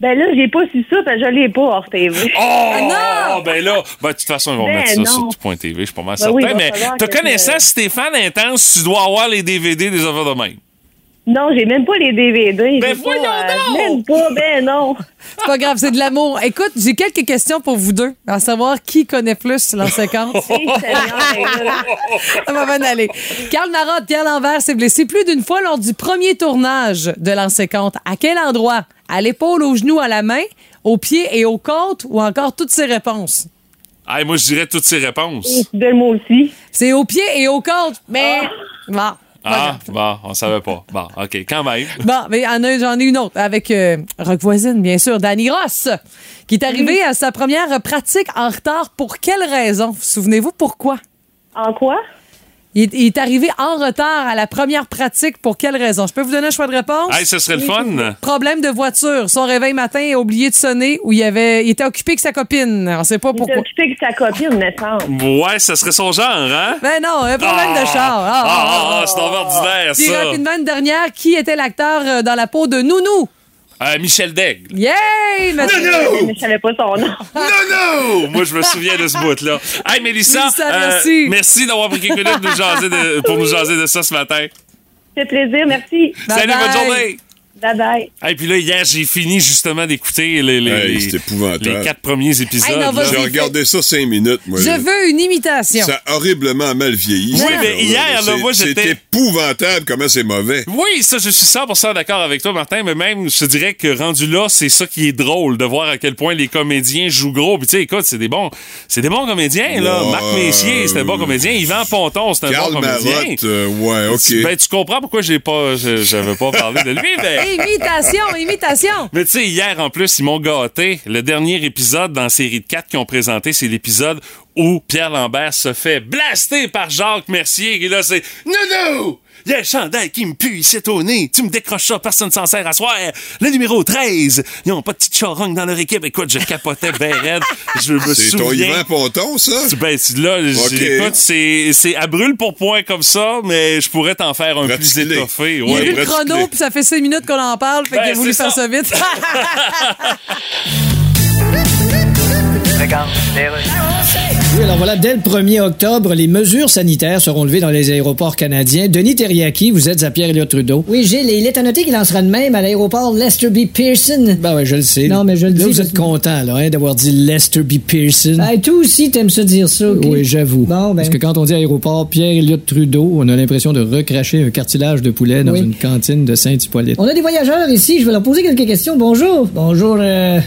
Ben là, j'ai pas su ça, parce que je l'ai pas hors TV. Oh! ben là, ben, de toute façon, ils vont Ben mettre ça non. sur tout.tv, je suis pas mal Ben certain. mais falloir te que si t'es fan intense, tu dois avoir les DVD des affaires de même. Non, j'ai même pas les DVD. Ben voyons pas, euh! Même pas, ben non. *laughs* C'est pas grave, c'est de l'amour. Écoute, j'ai quelques questions pour vous deux, à savoir qui connaît plus Seigneur, là. *laughs* *laughs* Ça va bien aller. Carl Marotte, Pierre Lambert s'est blessé plus d'une fois lors du premier tournage de compte. À quel endroit? À l'épaule, au genou, à la main, au pied et au côte ou encore toutes ces réponses? Hey, moi, je dirais toutes ces réponses. De moi aussi. C'est au pied et au côte, mais... Bon. Ah, bon, on savait pas. Bon, OK, quand même. *laughs* Bon, mais j'en ai une autre avec euh, Rock Voisine, bien sûr, Danny Ross, qui est arrivé à sa première pratique en retard. Pour quelle raison? Souvenez-vous pourquoi? En quoi? Il est, il est arrivé en retard à la première pratique. Pour quelle raison? Je peux vous donner un choix de réponse? Hey, ce serait le fun. Problème de voiture. Son réveil matin a oublié de sonner ou il, avait, il était occupé avec sa copine. On sait pas Il s'est pourquoi. occupé avec sa copine, me semble. Ouais, ce serait son genre, hein? Ben non, un problème Ah! de char. Ah, ah, ah, c'est ordinaire, Puis ça. rapidement, une dernière. Qui était l'acteur euh, dans la peau de Nounou? Euh, Michel Daigle. Yay! Mathieu! Mais je savais pas son nom. Non, non! Moi, je me souviens de ce bout-là. Hey, Mélissa, Mélissa, euh, merci. merci d'avoir pris quelques minutes nous jaser de- pour nous jaser de ça ce matin. C'est plaisir, merci. Bye Salut, bye. bonne journée! Bye bye. Et puis là, hier, j'ai fini justement d'écouter les, les, Hey, les- quatre premiers épisodes. Hey. J'ai regardé ça cinq minutes, moi. Je là. veux une imitation. Ça a horriblement mal vieilli. Oui, ça, mais là. hier, là, moi, j'étais- C'est épouvantable comment c'est mauvais. Oui, ça, je suis 100% d'accord avec toi, Martin, mais même, je te dirais que rendu là, c'est ça qui est drôle, de voir à quel point les comédiens jouent gros. Puis tu sais, écoute, c'est des bons, c'est des bons comédiens, là. Marc Messier, c'est un bon comédien. Yvan Ponton, c'est un bon comédien. Marotte, euh, ouais, OK. Ben, tu comprends pourquoi j'ai pas, j'avais pas parlé de lui, mais... *laughs* Imitation, imitation. Mais tu sais, hier, en plus, ils m'ont gâté. Le dernier épisode dans la série de 4 qu'ils ont présenté, c'est l'épisode où Pierre Lambert se fait blaster par Jacques Mercier. Et là, c'est « Non, non! Il y a un chandail qui me pue ici au nez. Tu me décroches ça, personne s'en sert à soir. Le numéro 13. Ils ont pas de petite charogne dans leur équipe. Écoute, je capotais ben raide. Je me C'est ton. Yvan Ponton, ça? Ben, c'est- là, j- Ok. écoute, c'est, c'est à brûle pour point comme ça, mais je pourrais t'en faire un plus étoffé. Il a Ouais. vu le chrono, puis ça fait cinq minutes qu'on en parle, fait Ben, qu'il a voulu c'est faire ça. ça vite. *laughs* *laughs* Oui, alors voilà, dès le 1er octobre, les mesures sanitaires seront levées dans les aéroports canadiens. Denis Terriaki, vous êtes à Pierre-Éliott Trudeau. Oui, Gilles, et il est à noter qu'il en sera de même à l'aéroport Lester B. Pearson. Ben ouais, je le sais. Non, mais je le Là, dis vous parce êtes content, là, hein, d'avoir dit Lester B. Pearson. Ben, toi aussi, t'aimes ça dire ça, OK? Oui, j'avoue. Bon, ben. Parce que quand on dit aéroport Pierre-Éliott Trudeau, on a l'impression de recracher un cartilage de poulet dans Oui. une cantine de Saint-Hippolyte. On a des voyageurs ici, je vais leur poser quelques questions. Bonjour. Bonjour, euh,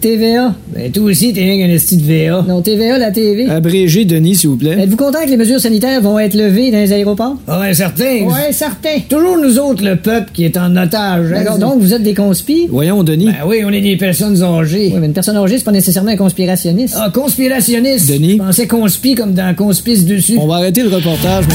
TVA. Ben, toi aussi, t'es rien qu'un esti de VA. Non, TVA, la TV. Abrégé, Denis, s'il vous plaît. Êtes-vous content que les mesures sanitaires vont être levées dans les aéroports? Ouais, certain. Ouais, certain. Toujours nous autres, le peuple, qui est en otage. hein? D'accord, donc vous êtes des conspis? Voyons, Denis. Ben oui, on est des personnes âgées. Oui, mais une personne âgée, c'est pas nécessairement un conspirationniste. Ah, conspirationniste? Denis? Je pensais conspi comme dans Conspice dessus. On va arrêter le reportage, mais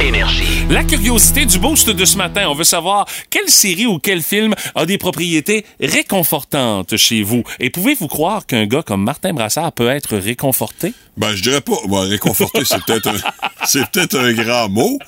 Énergie. La curiosité du boost de ce matin, on veut savoir quelle série ou quel film a des propriétés réconfortantes chez vous. Et pouvez-vous croire qu'un gars comme Martin Brassard peut être réconforté? Ben, je dirais pas. Bon, réconforter, c'est peut-être un, *laughs* c'est peut-être un grand mot.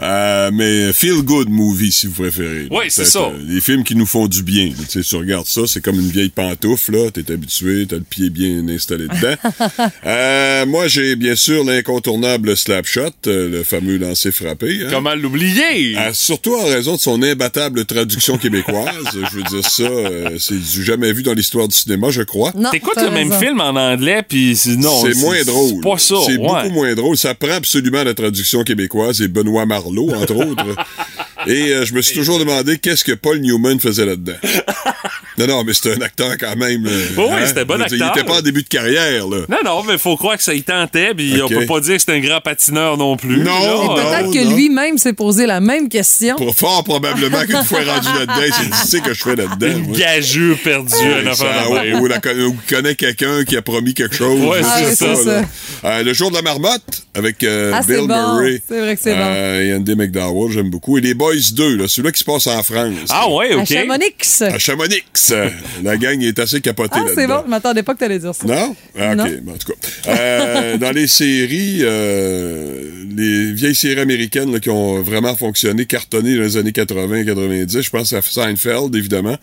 Euh, mais feel good movie, si vous préférez. Oui, c'est ça. euh, des films qui nous font du bien. Tu sais, tu regardes ça, c'est comme une vieille pantoufle, là. T'es habitué, t'as le pied bien installé dedans. *laughs* euh, moi, j'ai bien sûr l'incontournable Slapshot, euh, le fameux lancer frappé. hein. Comment l'oublier? Euh, surtout en raison de son imbattable traduction québécoise. *laughs* je veux dire ça, euh, c'est du jamais vu dans l'histoire du cinéma, je crois. T'écoutes le même film en anglais, puis c'est- non. C'est moins drôle. C'est pas ça. C'est ouais. beaucoup moins drôle. Ça prend absolument la traduction québécoise et Benoît Marleau, entre autres. *laughs* Et euh, je me suis toujours demandé qu'est-ce que Paul Newman faisait là-dedans. *laughs* non, non, mais c'était un acteur quand même. euh, Oui, oui, c'était bon veux dire, acteur. Il était pas en début de carrière, là. Non, non, mais faut croire que ça y tentait, puis Ok. on peut pas dire que c'est un grand patineur non plus. Non. Peut-être que lui-même s'est posé la même question. Pour fort probablement qu'une fois rendu là-dedans, il s'est dit, tu sais que je fais là-dedans. moi. Gageux perdu, un Ça, affaire de ou, la- connaît quelqu'un qui a promis quelque chose. Ouais, c'est ça. Euh, le jour de la marmotte avec euh, Ah, c'est Bill bon. Murray. C'est vrai que c'est bon. Et Andy McDowell, j'aime beaucoup. Et les Boys 2, là, celui-là qui se passe en France. Ah ouais, À OK. Chamonix. À Chamonix. Euh, la gang est assez capotée Ah, c'est bon. Je m'attendais pas que t'allais dire ça. Non? Ah, OK. Non. Bon, en tout cas. Euh, dans les séries, euh, les vieilles séries américaines là, qui ont vraiment fonctionné, cartonné dans les années 80-90, je pense à Seinfeld, évidemment,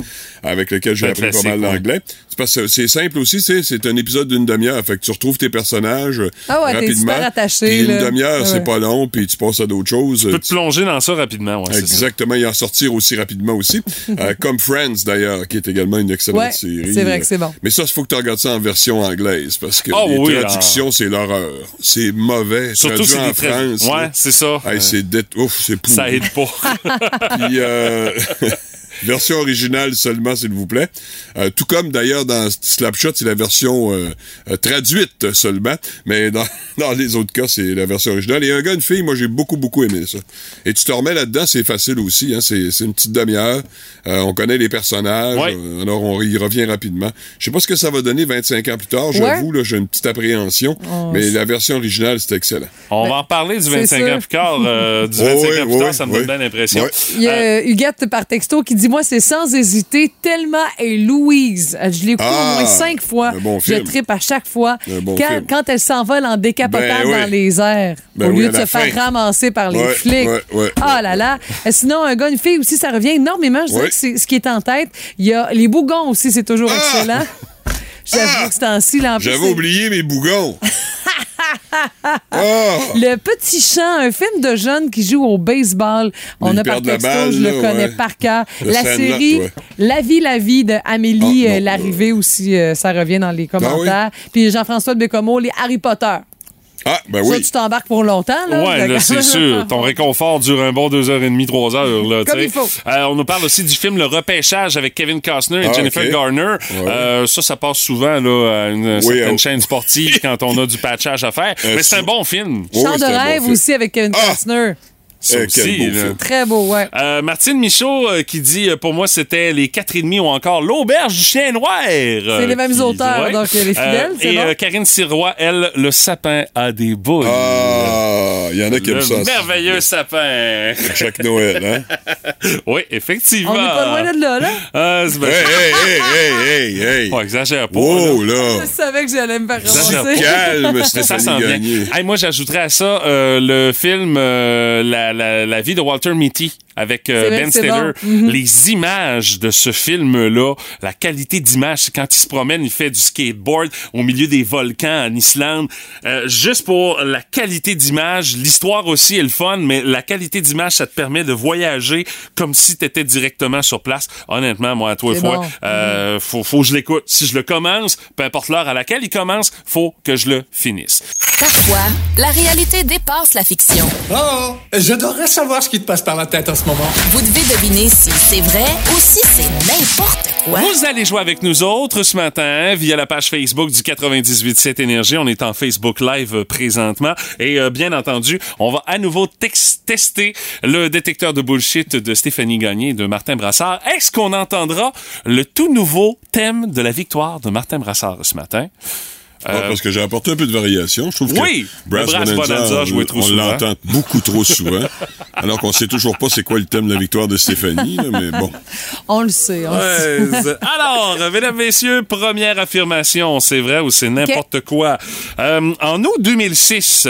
avec lequel j'ai appris pas mal l'anglais. C'est parce que c'est simple aussi, tu c'est un épisode d'une demi-heure, fait que tu retrouves tes personnages Ah ouais, t'es rapidement. super attaché, une demi-heure, Ouais. c'est pas long, puis tu passes à d'autres choses. Tu peux te plonger dans ça rapidement, ouais. Exactement, et en sortir aussi rapidement aussi. *laughs* Euh, comme Friends, d'ailleurs, qui est également une excellente Ouais, série. c'est vrai que c'est bon. Mais ça, il faut que tu regardes ça en version anglaise, parce que Ah les oui, traductions, c'est l'horreur. C'est mauvais. Surtout Traduit c'est en. France. Ouais, c'est ça. Hey, Euh, c'est dé- Ouf, c'est ça aide pas. *laughs* Puis, euh, *laughs* version originale seulement, s'il vous plaît. Euh, tout comme d'ailleurs dans Slapshot, c'est la version euh, euh, traduite seulement, mais dans, *laughs* dans les autres cas, c'est la version originale. Et un gars, une fille, moi j'ai beaucoup, beaucoup aimé ça. Et tu te remets là-dedans, c'est facile aussi, hein, c'est c'est une petite demi-heure. Euh, on connaît les personnages, Ouais. euh, alors on y revient rapidement. Je sais pas ce que ça va donner 25 ans plus tard, j'avoue, là, j'ai une petite appréhension, Oh, mais la version originale, c'est excellent. On va en parler du c'est 25 sûr. ans plus tard. euh, du Oh, 25 oui, ans plus oui, tard, ça me oui. donne bien l'impression. Ouais. Il y a Huguette par texto qui dit Moi, c'est sans hésiter, Thelma et Louise. Euh, Je l'ai écouté Ah, au moins cinq fois. bon je tripe à chaque fois. Bon quand, quand elle s'envole en décapotable Ben oui. dans les airs, Ben au lieu de se faire ramasser par les Ouais, flics. ouais, ouais, ah là là. Euh, Sinon, un gars, une fille aussi, ça revient énormément. Je dirais que c'est ce qui est en tête. Il y a les bougons aussi, c'est toujours Ah! excellent. *laughs* J'avoue Ah! que ce temps-ci, là, en J'avais c'est- oublié mes bougons. *laughs* Ah! Le Petit Champ, un film de jeunes qui jouent au baseball. On a par texto, balle, je le là, connais ouais. par cœur. La série ouais. La vie, la vie de Amélie Ah, euh, Larrivée aussi, euh, ça revient dans les commentaires. Puis Jean-François de Bécomo, les Harry Potter. Ah, ben Ça, oui. tu t'embarques pour longtemps, là. Ouais, là, c'est sûr. Ton *laughs* réconfort dure un bon deux heures et demie, trois heures. Là, Comme il faut. Euh, on nous parle aussi du film Le Repêchage avec Kevin Costner et Ah, Jennifer. Garner. Euh, ça, ça passe souvent là, à une certaine oh. chaîne sportive quand on a du patchage à faire. *laughs* Euh, Mais c'est un bon film. Oui, Chant de bon rêve aussi avec Kevin Ah! Costner. Ça quel aussi, beau là. film. Très beau, ouais. Euh, Martine Michaud euh, qui dit euh, pour moi c'était les quatre et demi ou encore l'auberge du chien noir. C'est les mêmes auteurs, donc, les fidèles, c'est Et bon. euh, Karine Sirois, elle, le sapin a des boules. Ah, il y en a qui aiment ça. merveilleux sapin. Chaque Noël, hein? *laughs* oui, effectivement. On n'est pas loin de là, là. Hey, hey, hey, hey, hey, hey. On exagère pas. Oh, là. là. Je savais que j'allais me faire. Calme, Mais *laughs* ça bien. Gagné. Hey, moi, j'ajouterais à ça euh, le film euh, la, vie de Walter Mitty avec euh, Ben Stiller. bon. Mhm. Les images de ce film-là, la qualité d'image, c'est quand il se promène, il fait du skateboard au milieu des volcans en Islande. Euh, juste pour la qualité d'image, l'histoire aussi est le fun, mais la qualité d'image, ça te permet de voyager comme si tu étais directement sur place. Honnêtement, moi, à toi et C'est fois, bon. euh, faut, faut que je l'écoute. Si je le commence, peu importe l'heure à laquelle il commence, faut que je le finisse. Parfois, la réalité dépasse la fiction. Oh, j'adorerais savoir ce qui te passe par la tête en ce moment. Vous devez deviner si c'est vrai ou si c'est n'importe quoi. Vous allez jouer avec nous autres ce matin via la page Facebook du 98.7 Énergie. On est en Facebook Live présentement. Et euh, bien entendu, on va à nouveau tester le détecteur de bullshit de Stéphanie Gagné et de Martin Brassard. Est-ce qu'on entendra le tout nouveau thème de la victoire de Martin Brassard ce matin? Ah, parce que j'ai apporté un peu de variation. Je trouve Oui, que Brass Brass Bonanza, Bonanza jouait on- trop on l'entend beaucoup trop souvent. *laughs* alors qu'on sait toujours pas c'est quoi le thème de la victoire de Stéphanie. là, mais bon. On le sait. On le sait. Ouais. Alors, mesdames, messieurs, première affirmation, c'est vrai ou c'est n'importe quoi? Euh, en août 2006,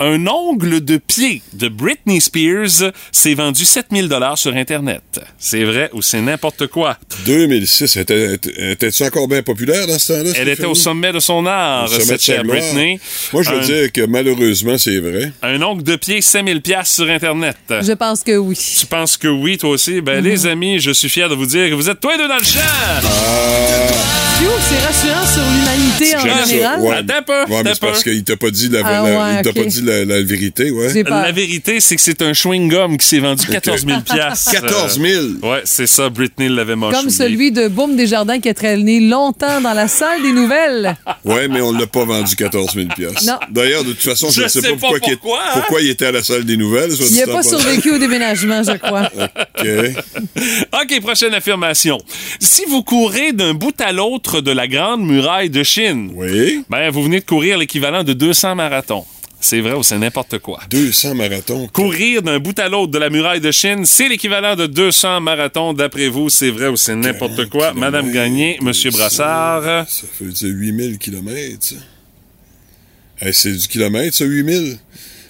un ongle de pied de Britney Spears s'est vendu 7000 dollars sur Internet. C'est vrai ou c'est n'importe quoi? 2006, était- était- était-tu encore bien populaire dans ce temps-là? Elle était au sommet de son art, cette chère. Britney. Moi, je veux un, dire que malheureusement, c'est vrai. un ongle de pied, 5000 pièces sur Internet. Je pense que oui. Tu penses que oui, toi aussi? Ben, Mhm. les amis, je suis fier de vous dire que vous êtes tous les deux dans le champ! C'est rassurant sur l'humanité en général. Ouais. Attends Ouais, mais attends c'est parce qu'il t'a pas dit la, Ah la- ouais, il t'a pas dit la, la vérité, ouais. La vérité, c'est que c'est un chewing-gum qui s'est vendu 14 000 piastres. 14 000? Euh, ouais, c'est ça. Britney l'avait mangé. Comme celui de Boum Desjardins qui a traîné longtemps dans la salle des nouvelles. *laughs* Ouais, mais on l'a pas vendu 14 000 piastres. Non. D'ailleurs, de toute façon, je Je ne sais, sais pas, pas pourquoi, hein? pourquoi il était à la salle des nouvelles. Il n'a pas survécu au déménagement, je crois. *laughs* OK. OK, prochaine affirmation. Si vous courez d'un bout à l'autre de la Grande Muraille de Chine, Oui. ben, vous venez de courir l'équivalent de 200 marathons. C'est vrai ou c'est n'importe quoi? 200 marathons. Courir d'un bout à l'autre de la muraille de Chine, c'est l'équivalent de 200 marathons. D'après vous, c'est vrai ou c'est n'importe quoi? Madame Gagné, Monsieur 200, Brassard. Ça fait dire 8000 kilomètres, ça. Hey, c'est du kilomètre, ça, 8000?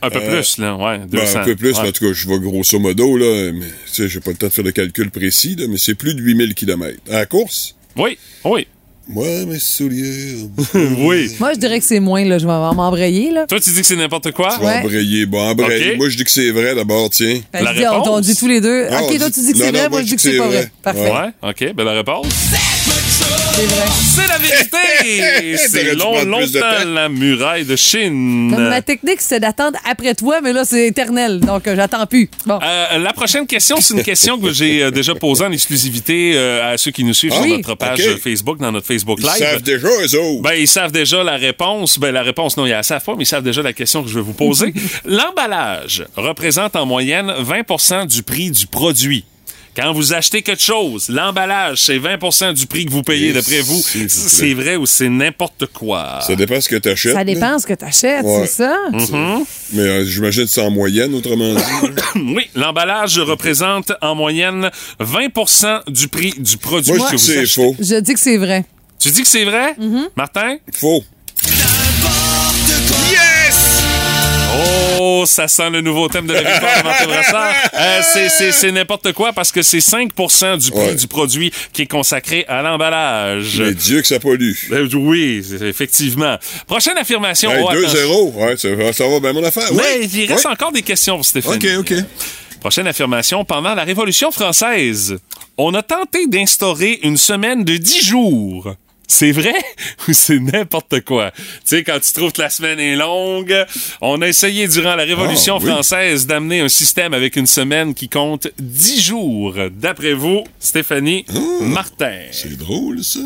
Un peu Euh, plus, là, ouais. 200. Ben, un peu plus, Ouais. mais en tout cas, je vais grosso modo, là, mais tu sais, j'ai pas le temps de faire le calcul précis, là, mais c'est plus de 8000 kilomètres. À la course? Oui, oui. Moi, mes souliers. *laughs* oui. Moi, je dirais que c'est moins, là. Je vais m'embrayer, là. Toi, tu dis que c'est n'importe quoi? Tu vas embrayer. Bon, embrayer. Ok. Moi, je dis que c'est vrai d'abord, tiens. Fait que je dis, on, on dit tous les deux. Ah, on OK, toi, dit- tu dis que non, c'est non, vrai, moi, je dis que c'est pas vrai. Parfait. Ouais, OK, ben la réponse? C'est vrai. C'est la vérité! *laughs* c'est long, longtemps temps. la muraille de Chine. Comme ma technique, c'est d'attendre après toi, mais là, c'est éternel. Donc, euh, j'attends plus. Bon. Euh, la prochaine question, c'est une question que j'ai euh, déjà posée en exclusivité euh, à ceux qui nous suivent Ah, sur oui, notre page ok. Facebook, dans notre Facebook Ils Live. savent déjà, eux autres. Ben, ils savent déjà la réponse. Ben, la réponse, non, ils la savent pas, mais ils savent déjà la question que je vais vous poser. *laughs* L'emballage représente en moyenne 20 du prix du produit. Quand vous achetez quelque chose, l'emballage, c'est 20% du prix que vous payez, d'après vous. vous. C'est vrai ou c'est n'importe quoi? Ça dépend ce que tu achètes. Ça dépend ce que t'achètes, Ouais. c'est ça? Mais euh, j'imagine que c'est en moyenne, autrement dit. *coughs* Oui, l'emballage représente en moyenne 20% du prix du produit Moi, que je dis vous que achetez. c'est faux. Je dis que c'est vrai. Tu dis que c'est vrai? Martin? Faux. Oh, ça sent le nouveau thème de la victoire de Martin Brassard. *laughs* Euh, c'est- n'importe quoi parce que c'est 5 du prix Ouais. du produit qui est consacré à l'emballage. Mais Dieu que ça pollue. Euh, oui, effectivement. Prochaine affirmation. Hey, Oh, attention. 2-0. Ouais, ça, va- ça va bien mon affaire. Mais Ouais. il reste encore des questions pour Stéphanie. OK, OK. Prochaine affirmation. Pendant la Révolution française, on a tenté d'instaurer une semaine de 10 jours. C'est vrai *laughs* ou c'est n'importe quoi? Tu sais, quand tu trouves que la semaine est longue, on a essayé durant la Révolution Ah, oui. française d'amener un système avec une semaine qui compte 10 jours. D'après vous, Stéphanie Ah. Martin. C'est drôle, ça.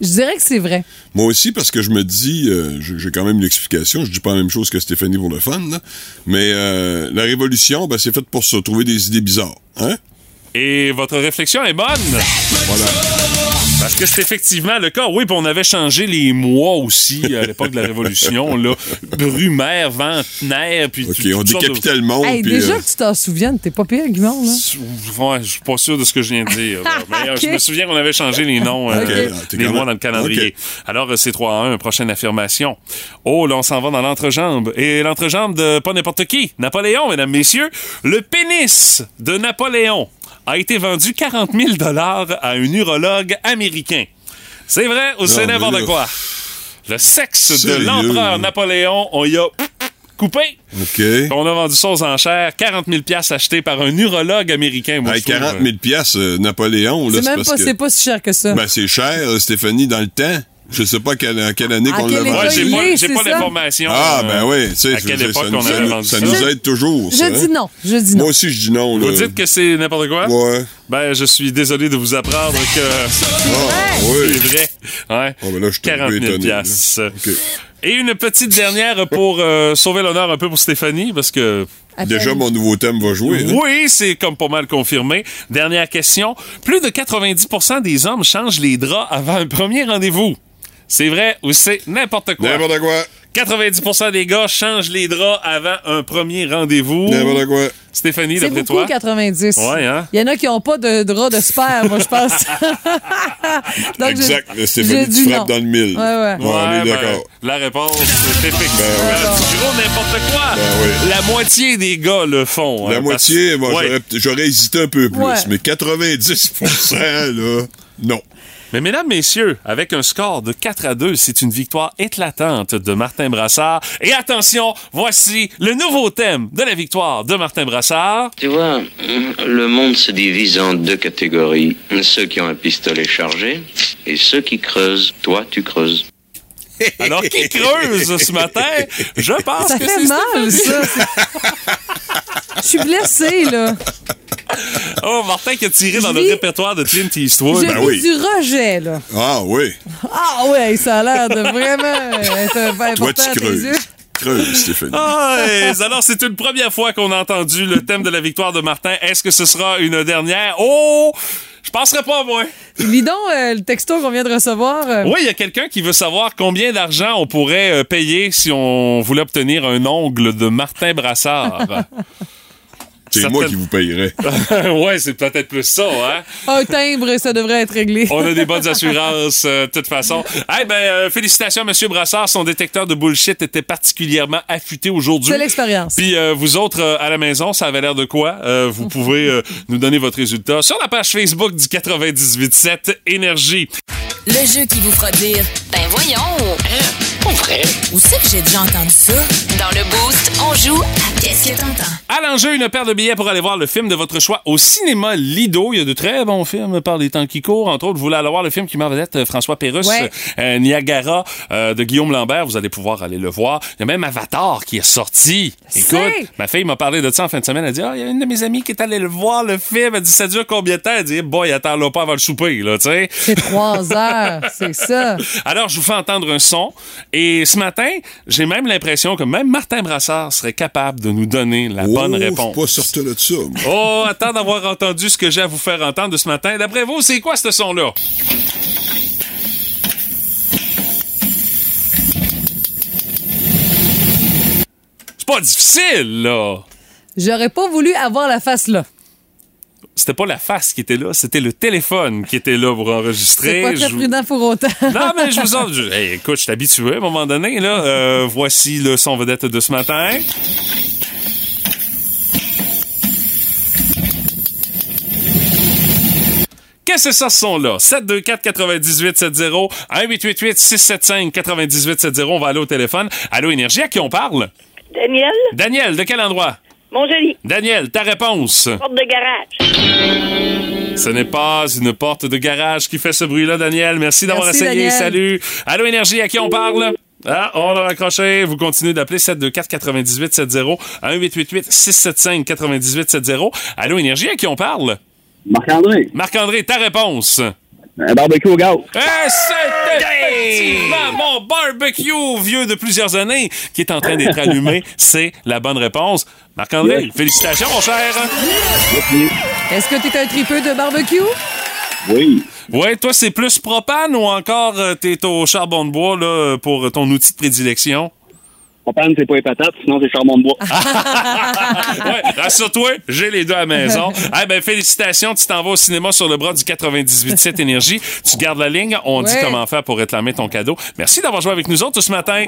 Je dirais que c'est vrai. Moi aussi, parce que je me dis, euh, j'ai quand même une explication, je dis pas la même chose que Stéphanie pour le fun, là. mais euh, la révolution, ben, c'est fait pour se trouver des idées bizarres. Hein? Et votre réflexion est bonne. Voilà. Parce que c'est effectivement le cas. Oui, puis on avait changé les mois aussi à l'époque de la Révolution. Là. Brumaire, Ventenaire, puis... OK, tout- on de- décapitait le monde. Hey, déjà euh, que tu t'en souviens, t'es pas pire, Guimond, là. Ouais, je suis pas sûr de ce que je viens de dire. *laughs* Mais euh, je me souviens qu'on avait changé les noms, euh, Ok. les Ah, mois dans le calendrier. Alors, euh, c'est 3 à 1, prochaine affirmation. Oh, là, on s'en va dans l'entrejambe. Et l'entrejambe de pas n'importe qui. Napoléon, mesdames, messieurs. Le pénis de Napoléon a été vendu 40 000 à un urologue américain. C'est vrai ou c'est n'importe quoi? Le sexe de l'empereur Napoléon, on y a coupé. OK. On a vendu ça aux enchères. 40 000 achetés par un urologue américain. Moi, Hey, je trouve, 40 euh, 000 piastres, euh, Napoléon, là, C'est même parce pas, que- pas si cher que ça. Ben, c'est cher, euh, Stéphanie, dans le temps. Je sais pas quelle, en quelle année À qu'on l'a vendu. Ouais, j'ai pas, j'ai pas l'information. Ah, ben oui, tu sais, à quelle époque ça, on nous- avait ça- vendu ça ça? nous aide toujours, ça. Je hein? dis non. Je dis non. Moi aussi, je dis non, là. Vous dites que c'est n'importe quoi? Ouais. Ben, je suis désolé de vous apprendre que Ah, oui. c'est vrai. Ouais. Oh, ben là, je suis un 40 peu 000 étonné. là. piastres. OK. Et une petite dernière pour euh, sauver l'honneur un peu pour Stéphanie, parce que Déjà, mon nouveau thème va jouer. hein? Oui, c'est comme pas mal confirmé. Dernière question. Plus de 90% des hommes changent les draps avant un premier rendez-vous. C'est vrai ou c'est n'importe quoi? N'importe quoi. 90% des gars changent les draps avant un premier rendez-vous. N'importe quoi. Stéphanie, C'est d'après toi? 90. Ouais, hein? Il y en a qui n'ont pas de drap de super, moi, je pense. *laughs* Donc, exact. Stéphanie, je tu dis frappes non. dans le mille. Ouais, ouais. on est ben, d'accord. la réponse est effectivement Ben gros n'importe quoi. Ben oui. La moitié des gars le font. La hein, moitié, parce- moi, Ouais. j'aurais- j'aurais hésité un peu plus. Ouais. Mais 90% là, non. Mais mesdames, messieurs, avec un score de 4 à 2, c'est une victoire éclatante de Martin Brassard. Et attention, voici le nouveau thème de la victoire de Martin Brassard. Tu vois, le monde se divise en deux catégories. Ceux qui ont un pistolet chargé et ceux qui creusent. Toi, tu creuses. Alors, qui creuse ce matin? Je pense Ça que fait c'est mal, ça. *laughs* Je suis blessée, là. Oh, Martin qui a tiré dans le répertoire de Clint Eastwood. J'ai ben oui. du rejet, là. Ah oui. Ah ouais, ça a l'air de vraiment être important Toi, tu creuses. Creuse, Stéphanie. Ah, et alors, c'est une première fois qu'on a entendu le thème de la victoire de Martin. Est-ce que ce sera une dernière? Oh! Je penserais pas, moi. Lis donc euh, le texto qu'on vient de recevoir. euh, Oui, il y a quelqu'un qui veut savoir combien d'argent on pourrait euh, payer si on voulait obtenir un ongle de Martin Brassard. *laughs* C'est Certaines- moi qui vous payerais. *laughs* ouais, c'est peut-être plus ça, hein? Un timbre, ça devrait être réglé. On a des *laughs* bonnes assurances, euh, de toute façon. Eh ben, euh, félicitations, Monsieur Brassard. Son détecteur de bullshit était particulièrement affûté aujourd'hui. C'est l'expérience. Puis euh, vous autres euh, à la maison, ça avait l'air de quoi? Euh, vous pouvez euh, nous donner votre résultat sur la page Facebook du 98.7 Énergie. Le jeu qui vous fera dire Ben voyons! Pas vrai? Où c'est que j'ai déjà entendu ça? Dans le Boost, on joue à Qu'est-ce que t'entends? À l'enjeu, une paire de billets pour aller voir le film de votre choix au cinéma Lido. Il y a de très bons films par les temps qui courent. Entre autres, vous voulez aller voir le film qui en vedette euh, François Pérusse, Ouais. euh, Niagara euh, de Guillaume Lambert. Vous allez pouvoir aller le voir. Il y a même Avatar qui est sorti. Écoute, ma fille m'a parlé de ça en fin de semaine. Elle dit, ah, il y a une de mes amies qui est allée le voir, le film. Elle dit, ça dure combien de temps? Elle dit, boy, attends là pas avant le souper, là, tu sais. C'est trois *laughs* heures, c'est ça. Alors, je vous fais entendre un son. Et ce matin, j'ai même l'impression que même Martin Brassard serait capable de nous donner la bonne Oh, réponse. Je suis pas certain de ça. moi. Oh, attends d'avoir entendu ce que j'ai à vous faire entendre de ce matin. D'après vous, c'est quoi ce son-là? C'est pas difficile, là. J'aurais pas voulu avoir la face là. C'était pas la face qui était là, c'était le téléphone qui était là pour enregistrer. C'est pas très Je- prudent pour autant. *laughs* Non, mais je vous en... je- Hey, écoute, je suis habitué à un moment donné, là. Euh, voici le son vedette de ce matin. Qu'est-ce que c'est ça, ce son-là? 724-9870, 1-888-675-9870. On va aller au téléphone. Allô, Énergie, à qui on parle? Daniel, Daniel, de quel endroit? Montjoli, Daniel, ta réponse? porte de garage. Ce n'est pas une porte de garage qui fait ce bruit-là, Daniel. Merci d'avoir Merci, essayé. Daniel. Salut. Allô, Énergie, à qui on parle? Ah, on l'a raccroché. Vous continuez d'appeler 724-9870, 1-888-675-9870. Allô, Énergie, à qui on parle? Marc-André, Marc-André, ta réponse? un barbecue au gaz. Et c'est effectivement mon barbecue vieux de plusieurs années qui est en train d'être *laughs* allumé. C'est la bonne réponse. Marc-André, félicitations, mon cher. Est-ce que t'es un tripeux de barbecue? Oui. Ouais, toi, c'est plus propane ou encore euh, t'es au charbon de bois là, pour ton outil de prédilection? Propane, c'est pas les patates, sinon c'est charbon de bois. *laughs* ouais, rassure-toi, j'ai les deux à la maison. *laughs* Eh ben, félicitations, tu t'en vas au cinéma sur le bras du 98.7 Énergie. Tu gardes la ligne, on dit comment faire pour réclamer ton cadeau. Merci d'avoir joué avec nous autres ce matin.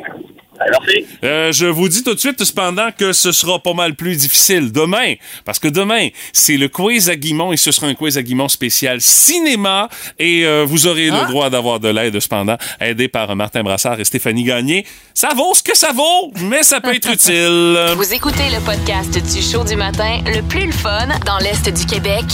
Merci. Euh, je vous dis tout de suite, cependant, que ce sera pas mal plus difficile demain. Parce que demain, c'est le quiz à Guimont et ce sera un quiz à Guimont spécial cinéma. Et euh, vous aurez Ah. le droit d'avoir de l'aide, cependant, aidé par Martin Brassard et Stéphanie Gagné. Ça vaut ce que ça vaut, mais ça peut être *laughs* utile. Vous écoutez le podcast du show du matin le plus le fun dans l'Est du Québec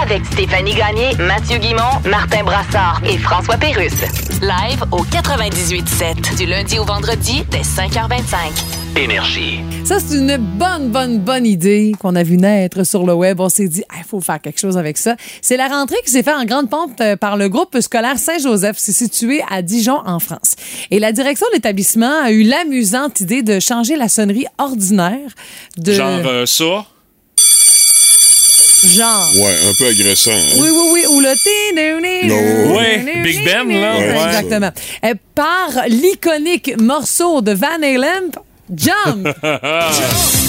avec Stéphanie Gagné, Mathieu Guimont, Martin Brassard et François Pérusse. Live au 98.7 du lundi au vendredi dès 5h25. Énergie. Ça, c'est une bonne, bonne, bonne idée qu'on a vu naître sur le web. On s'est dit, il faut faire quelque chose avec ça. C'est la rentrée qui s'est faite en grande pompe euh, par le groupe scolaire Saint-Joseph. C'est situé à Dijon, en France. Et la direction de l'établissement a eu l'amusante idée de changer la sonnerie ordinaire de... Genre euh, ça. Genre. Ouais, un peu agressant. hein. Oui, oui, oui. Ou le... Non. Ouais, Big Ben, là. Ouais. Exactement. Euh, Par l'iconique morceau de Van Halen, Jump. *laughs*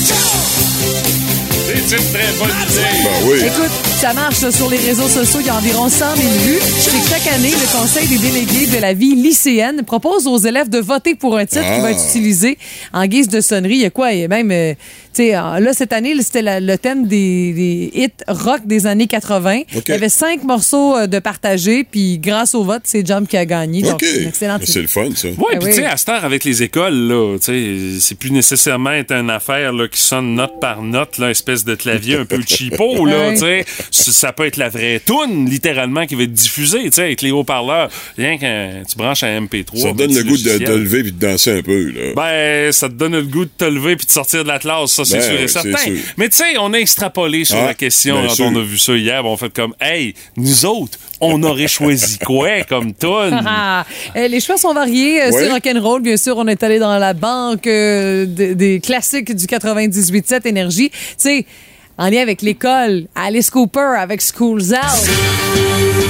C'est une très bonne idée. Ben oui. Écoute, ça marche là, sur les réseaux sociaux. Il y a environ 100 000 vues. C'est que chaque année, le Conseil des délégués de la vie lycéenne propose aux élèves de voter pour un titre qui va Ah. être utilisé en guise de sonnerie. Il y a quoi? Il y a même, euh, tu sais, là, cette année, c'était le thème des, des hits rock des années 80. OK. Il y avait cinq morceaux euh, de partagés, puis grâce au vote, c'est Jump qui a gagné. Donc, OK. c'est le fun, ça. Ouais, Ah puis oui. tu sais, à cette heure, avec les écoles, là, tu sais, c'est plus nécessairement être une affaire là, qui sonne note par note, là, espèce de clavier un peu cheapo, là, Ouais. tu sais. Ça peut être la vraie toune, littéralement, qui va être diffusée, tu sais, avec les haut-parleurs. Rien que tu branches un MP3. Ça te donne petit le goût de, de lever et de danser un peu, là. Ben, ça te donne le goût de te lever puis de sortir de la classe, ça, c'est Ben sûr et certain. sûr. Mais tu sais, on a extrapolé sur Ah, la question quand sûr. on a vu ça hier. ben, On fait comme, hey, nous autres, on aurait choisi quoi comme toune? *laughs* Ah, euh, les choix sont variés. Euh, Ouais. C'est rock'n'roll, bien sûr. On est allé dans la banque euh, des, des classiques du 98.7 Énergie. Tu sais, en lien avec l'école, Alice Cooper avec School's Out.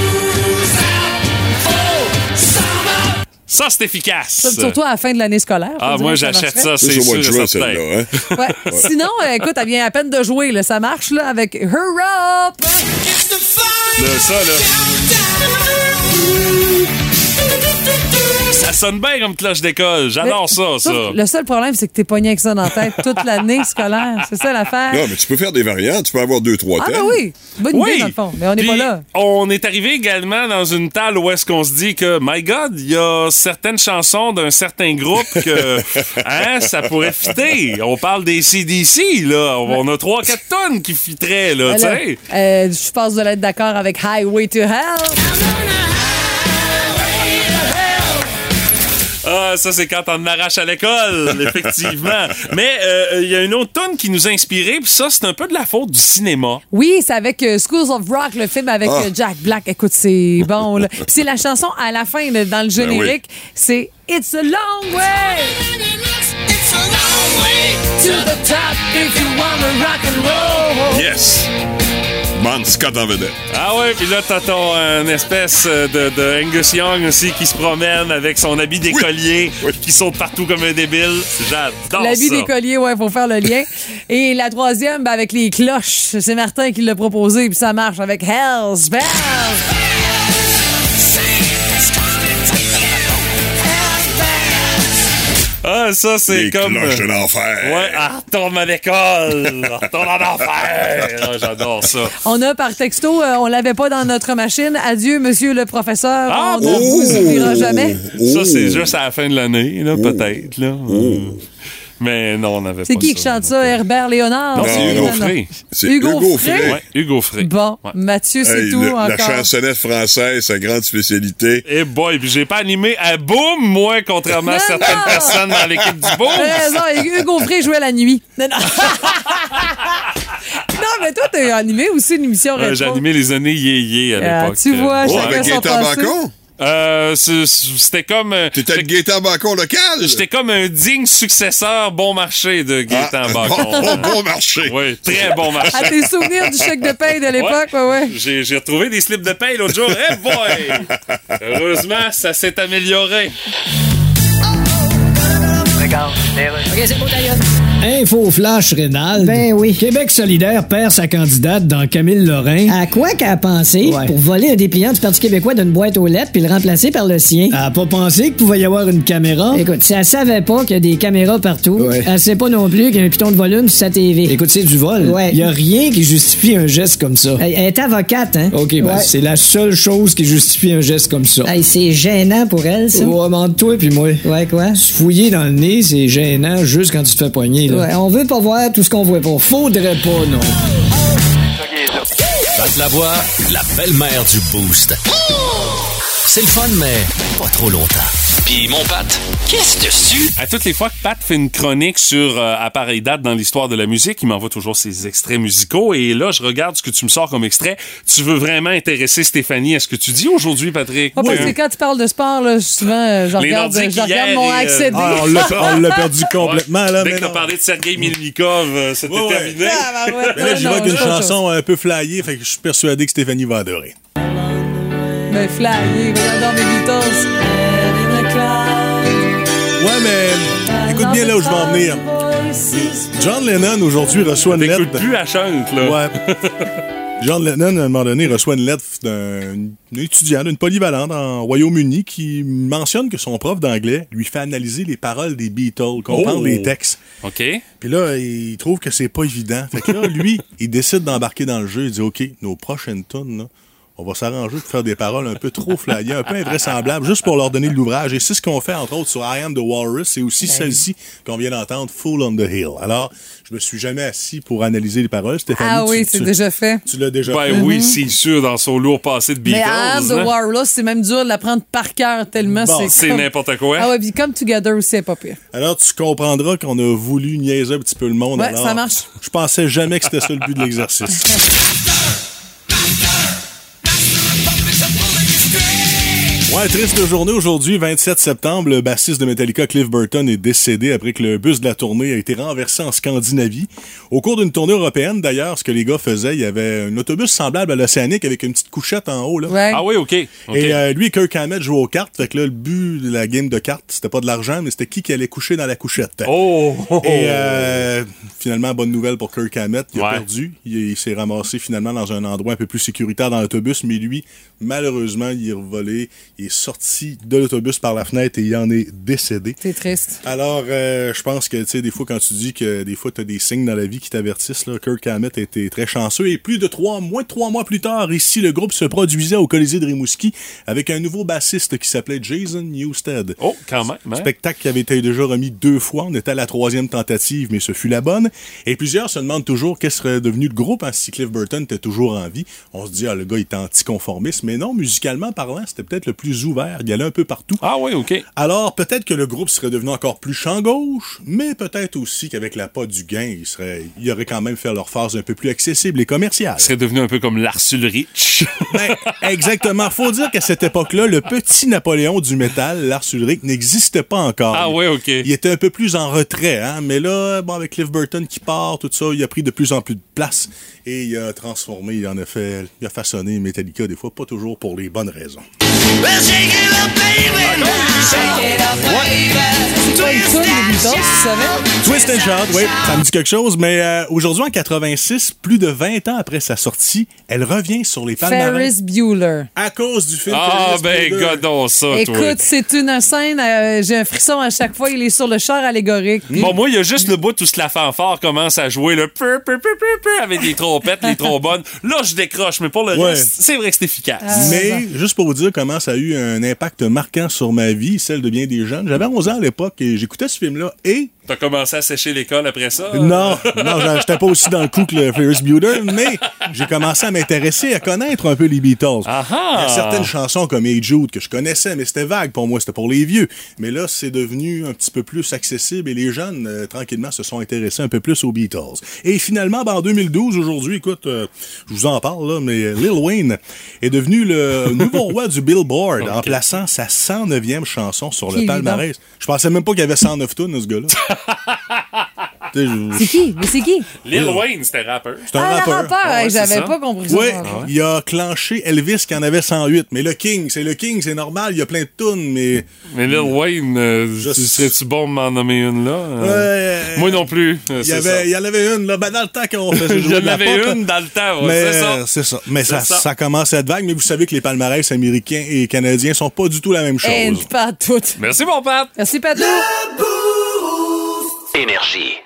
Ça, c'est efficace. Ça, Surtout à la fin de l'année scolaire. Ah, moi, j'achète ça, c'est sûr certain. celle-là, hein? Ouais. Sinon, euh, écoute, elle vient à peine de jouer. Là. Ça marche là, avec Her Up. Ça, là. Ça sonne bien comme cloche d'école. J'adore ça, ça. Le seul problème, c'est que t'es pogné avec ça dans la tête toute l'année scolaire. C'est ça l'affaire. Non, mais tu peux faire des variantes. Tu peux avoir deux, trois Ah, thèmes. ben oui. Bonne idée, dans le fond. Mais on n'est pas là. On est arrivé également dans une table où est-ce qu'on se dit que, my God, il y a certaines chansons d'un certain groupe que, *laughs* hein, ça pourrait fitter. On parle des CDC, là. On a trois, quatre tonnes qui fitteraient, là, tu sais. euh, je pense de l'être d'accord avec Highway to Hell. Ah, ça, c'est quand on arrache à l'école, *laughs* effectivement. Mais euh, il y a une autre tonne qui nous a inspiré, puis ça, c'est un peu de la faute du cinéma. Oui, c'est avec euh, Schools of Rock, le film avec Ah. euh, Jack Black. Écoute, c'est bon. là. *laughs* Puis c'est la chanson à la fin, là, dans le générique. C'est It's a long way. To the top if you wanna rock and roll. Yes! Man Scott en vedette. Ah ouais, puis là, t'as ton euh, espèce euh, de, de Angus Young aussi qui se promène avec son habit d'écolier, qui saute partout comme un débile. J'adore L'habit d'écolier, ouais, faut faire le lien. *laughs* Et la troisième, ben, avec les cloches. C'est Martin qui l'a proposé, puis ça marche avec Hell's Bells. Ah, ça, c'est Les comme... cloches de euh, l'enfer. Ouais, ah, retourne à l'école, retourne en enfer. *laughs* Ah, J'adore ça. On a par texto, euh, on l'avait pas dans notre machine. Adieu, monsieur le professeur. Ah, on ne vous oubliera jamais. Ça, c'est juste à la fin de l'année, là, peut-être, là. Euh, Mais non, on n'avait pas C'est qui qui chante ça? Herbert Léonard? Non, C'est Hugo non. Frey. C'est Hugo Hugo Frey? Frey. Ouais, Hugo Frey. Bon, Ouais. Mathieu, c'est Hey, tout le- encore. la chansonnette française, sa grande spécialité. Eh boy, puis j'ai pas animé à boum, moi, contrairement à Non, certaines non! personnes dans l'équipe du boum. T'as raison, et Hugo Frey jouait la nuit. Non, non. *laughs* non, mais toi, t'as animé aussi une émission Ouais, rétro. J'ai animé les années yé-yé à Ah, l'époque. tu vois, Euh, Oh, chacun avec son Gaëtan passé. Bacon? Euh, c'est- c'était comme... euh, T'étais le Gaétan Bacon local? J'étais comme un digne successeur bon marché de Gaétan Ah, Bacon. bon- bon marché. *laughs* Oui, très bon marché. À tes souvenirs du chèque de paye de l'époque, ouais, ouais. J'ai retrouvé des slips de paye l'autre jour. Eh boy! Heureusement, ça s'est amélioré. OK, c'est bon, d'ailleurs. Info flash Rénal. Ben oui. Québec solidaire perd sa candidate dans Camille Lorrain. À quoi qu'elle a pensé Ouais. pour voler un dépliant du Parti québécois d'une boîte aux lettres puis le remplacer par le sien? Elle a pas pensé qu'il pouvait y avoir une caméra. Écoute, si elle savait pas qu'il y a des caméras partout, Ouais. elle sait pas non plus qu'il y a un piton de volume sur sa TV. Écoute, c'est du vol. Ouais. Il y a rien qui justifie un geste comme ça. Elle, elle est avocate, hein? OK, ben, Ouais. c'est la seule chose qui justifie un geste comme ça. Hey, c'est gênant pour elle, ça. Ouais, toi et moi. Ouais, quoi? Se fouiller dans le nez, c'est gênant juste quand tu te fais poigner. Là. Ouais, on veut pas voir tout ce qu'on voit pas. Faudrait pas, non. Pat la voix, la belle-mère du Boost. C'est le fun, mais pas trop longtemps. Puis mon Pat, qu'est-ce dessus? À toutes les fois que Pat fait une chronique sur euh, appareil date dans l'histoire de la musique, il m'envoie toujours ses extraits musicaux. Et là, je regarde ce que tu me sors comme extrait. Tu veux vraiment intéresser Stéphanie à ce que tu dis aujourd'hui, Patrick? Ah, parce Euh, que quand tu parles de sport, là, souvent, euh, je regarde, Nordiques je regarde hier mon euh, accédé. Ah, on l'a- perdu *laughs* complètement, là. Dès mais que t'as parlé de Sergei Milnikov, euh, c'était Ouais, ouais. terminé. Ah, ben ouais, Mais là, j'y vois qu'une chanson un peu flyée, fait que je suis persuadé que Stéphanie va adorer. Mais flyé, regarde dans mes Beatles. Ouais, mais écoute bien là où je vais en venir. John Lennon, aujourd'hui, reçoit une lettre. plus à chante, là. Ouais. *laughs* John Lennon, à un moment donné, reçoit une lettre d'un étudiant d'une polyvalente en Royaume-Uni qui mentionne que son prof d'anglais lui fait analyser les paroles des Beatles, comprendre Oh. les textes. OK. Puis là, il trouve que c'est pas évident. Fait que là, lui, il décide d'embarquer dans le jeu. Il dit, OK, nos prochaines tunes, là, on va s'arranger pour faire des paroles un peu trop flyées, un peu invraisemblables, juste pour leur donner de l'ouvrage. Et c'est ce qu'on fait, entre autres, sur I Am the Walrus. C'est aussi celle-ci qu'on vient d'entendre, Full on the Hill. Alors, je me suis jamais assis pour analyser les paroles. Stéphanie, Ah oui, c'est déjà fait. Tu l'as déjà Ben fait. oui, c'est sûr, dans son lourd passé de Beatles. Mais Anne de hein. Warlock, c'est même dur de la prendre par cœur tellement Bon, c'est. c'est comme- n'importe quoi. Ah ouais, puis comme Together aussi, c'est pas pire. Alors, tu comprendras qu'on a voulu niaiser un petit peu le monde. Ouais, Alors, ça marche. Je pensais jamais que c'était ça le but de l'exercice. *laughs* Ouais, triste journée aujourd'hui, 27 septembre. Le bassiste de Metallica, Cliff Burton, est décédé après que le bus de la tournée a été renversé en Scandinavie. Au cours d'une tournée européenne, d'ailleurs, ce que les gars faisaient, il y avait un autobus semblable à l'Océanique avec une petite couchette en haut. Là. Ouais. Ah oui, OK. Et euh, lui et Kirk Hammett jouaient aux cartes. Fait que là, le but de la game de cartes, c'était pas de l'argent, mais c'était qui qui allait coucher dans la couchette. Oh! Et euh, finalement, bonne nouvelle pour Kirk Hammett. Il a perdu. Il, il s'est ramassé finalement dans un endroit un peu plus sécuritaire dans l'autobus, mais lui, malheureusement, il est volé. Il est sorti de l'autobus par la fenêtre et il en est décédé. C'est triste. Alors, euh, je pense que, tu sais, des fois, quand tu dis que des fois, tu as des signes dans la vie qui t'avertissent, là, Kirk Hammett était très chanceux. Et plus de trois, moins de trois mois plus tard, ici, le groupe se produisait au Colisée de Rimouski avec un nouveau bassiste qui s'appelait Jason Newsted. Oh, quand même. hein? Spectacle qui avait été déjà remis deux fois. On était à la troisième tentative, mais ce fut la bonne. Et plusieurs se demandent toujours qu'est-ce serait devenu le groupe hein, si Cliff Burton était toujours en vie. On se dit, ah, le gars est anticonformiste. Mais non, musicalement parlant, c'était peut-être le plus ouvert. Il y allait un peu partout. Ah oui, OK. Alors, peut-être que le groupe serait devenu encore plus champ gauche, mais peut-être aussi qu'avec la pas du gain, il, serait, il aurait quand même fait leur phase un peu plus accessible et commerciale. Il serait devenu un peu comme Lars Ulrich. *laughs* Ben, exactement. Faut dire qu'à cette époque-là, le petit Napoléon du métal, Lars Ulrich, n'existait pas encore. Ah oui, OK. Il était un peu plus en retrait, hein. Mais là, bon, avec Cliff Burton qui part, tout ça, il a pris de plus en plus de place et il a transformé, il en a fait, il a façonné Metallica des fois, pas toujours pour les bonnes raisons. Twist and Shout, oui, ça me dit quelque chose, mais euh, aujourd'hui en 86, plus de 20 ans après sa sortie, elle revient sur les palmarès Ferris Bueller. à cause du film. Ah, Ferris ben, godon ça, toi. Écoute, c'est une scène, euh, j'ai un frisson à chaque fois, il est sur le char allégorique. Bon, moi, il y a juste le bout où la fanfare commence à jouer le peu, peu, peu, peu, peu, avec les trompettes, les trombones. Là, je décroche, mais pour le Ouais. reste, c'est vrai que c'est efficace. Ah, Mais juste pour vous dire comment ça a eu un impact marquant sur ma vie, celle de bien des jeunes. J'avais 11 ans à l'époque et j'écoutais ce film-là et T'as commencé à sécher l'école après ça? Non, non, j'étais pas aussi dans le coup que le Ferris Bueller, mais j'ai commencé à m'intéresser, à connaître un peu les Beatles. Ah Il y a certaines chansons comme Hey Jude que je connaissais, mais c'était vague pour moi, c'était pour les vieux. Mais là, c'est devenu un petit peu plus accessible et les jeunes, euh, tranquillement, se sont intéressés un peu plus aux Beatles. Et finalement, ben, en 2012, aujourd'hui, écoute, euh, je vous en parle, là, mais Lil Wayne est devenu le *laughs* nouveau roi du Billboard en plaçant sa 109e chanson sur Qui, le palmarès. Je pensais même pas qu'il y avait 109 tonnes, ce gars-là. *laughs* C'est qui? Mais c'est qui? Lil Wayne, c'était rappeur. C'est un Ah, rappeur. rappeur, Ah ouais, j'avais pas compris ça. Oui, pardon. il a clenché Elvis qui en avait 108. Mais le King, c'est le King, c'est normal, il y a plein de tunes, mais. Mais Lil Wayne, euh, tu serais-tu bon de m'en nommer une là? Euh, Ouais. Moi non plus. euh, Il y, c'est avait, ça. il y en avait une, là, ben, dans le temps qu'on *laughs* faisait Il y en avait pop, une dans le temps, ouais, mais c'est ça. c'est ça. Mais ça, C'est ça. ça commence à être vague, mais vous savez que les palmarès américains et canadiens sont pas du tout la même chose. Pas toutes. Merci, mon Pat. Merci, Patou. Énergie.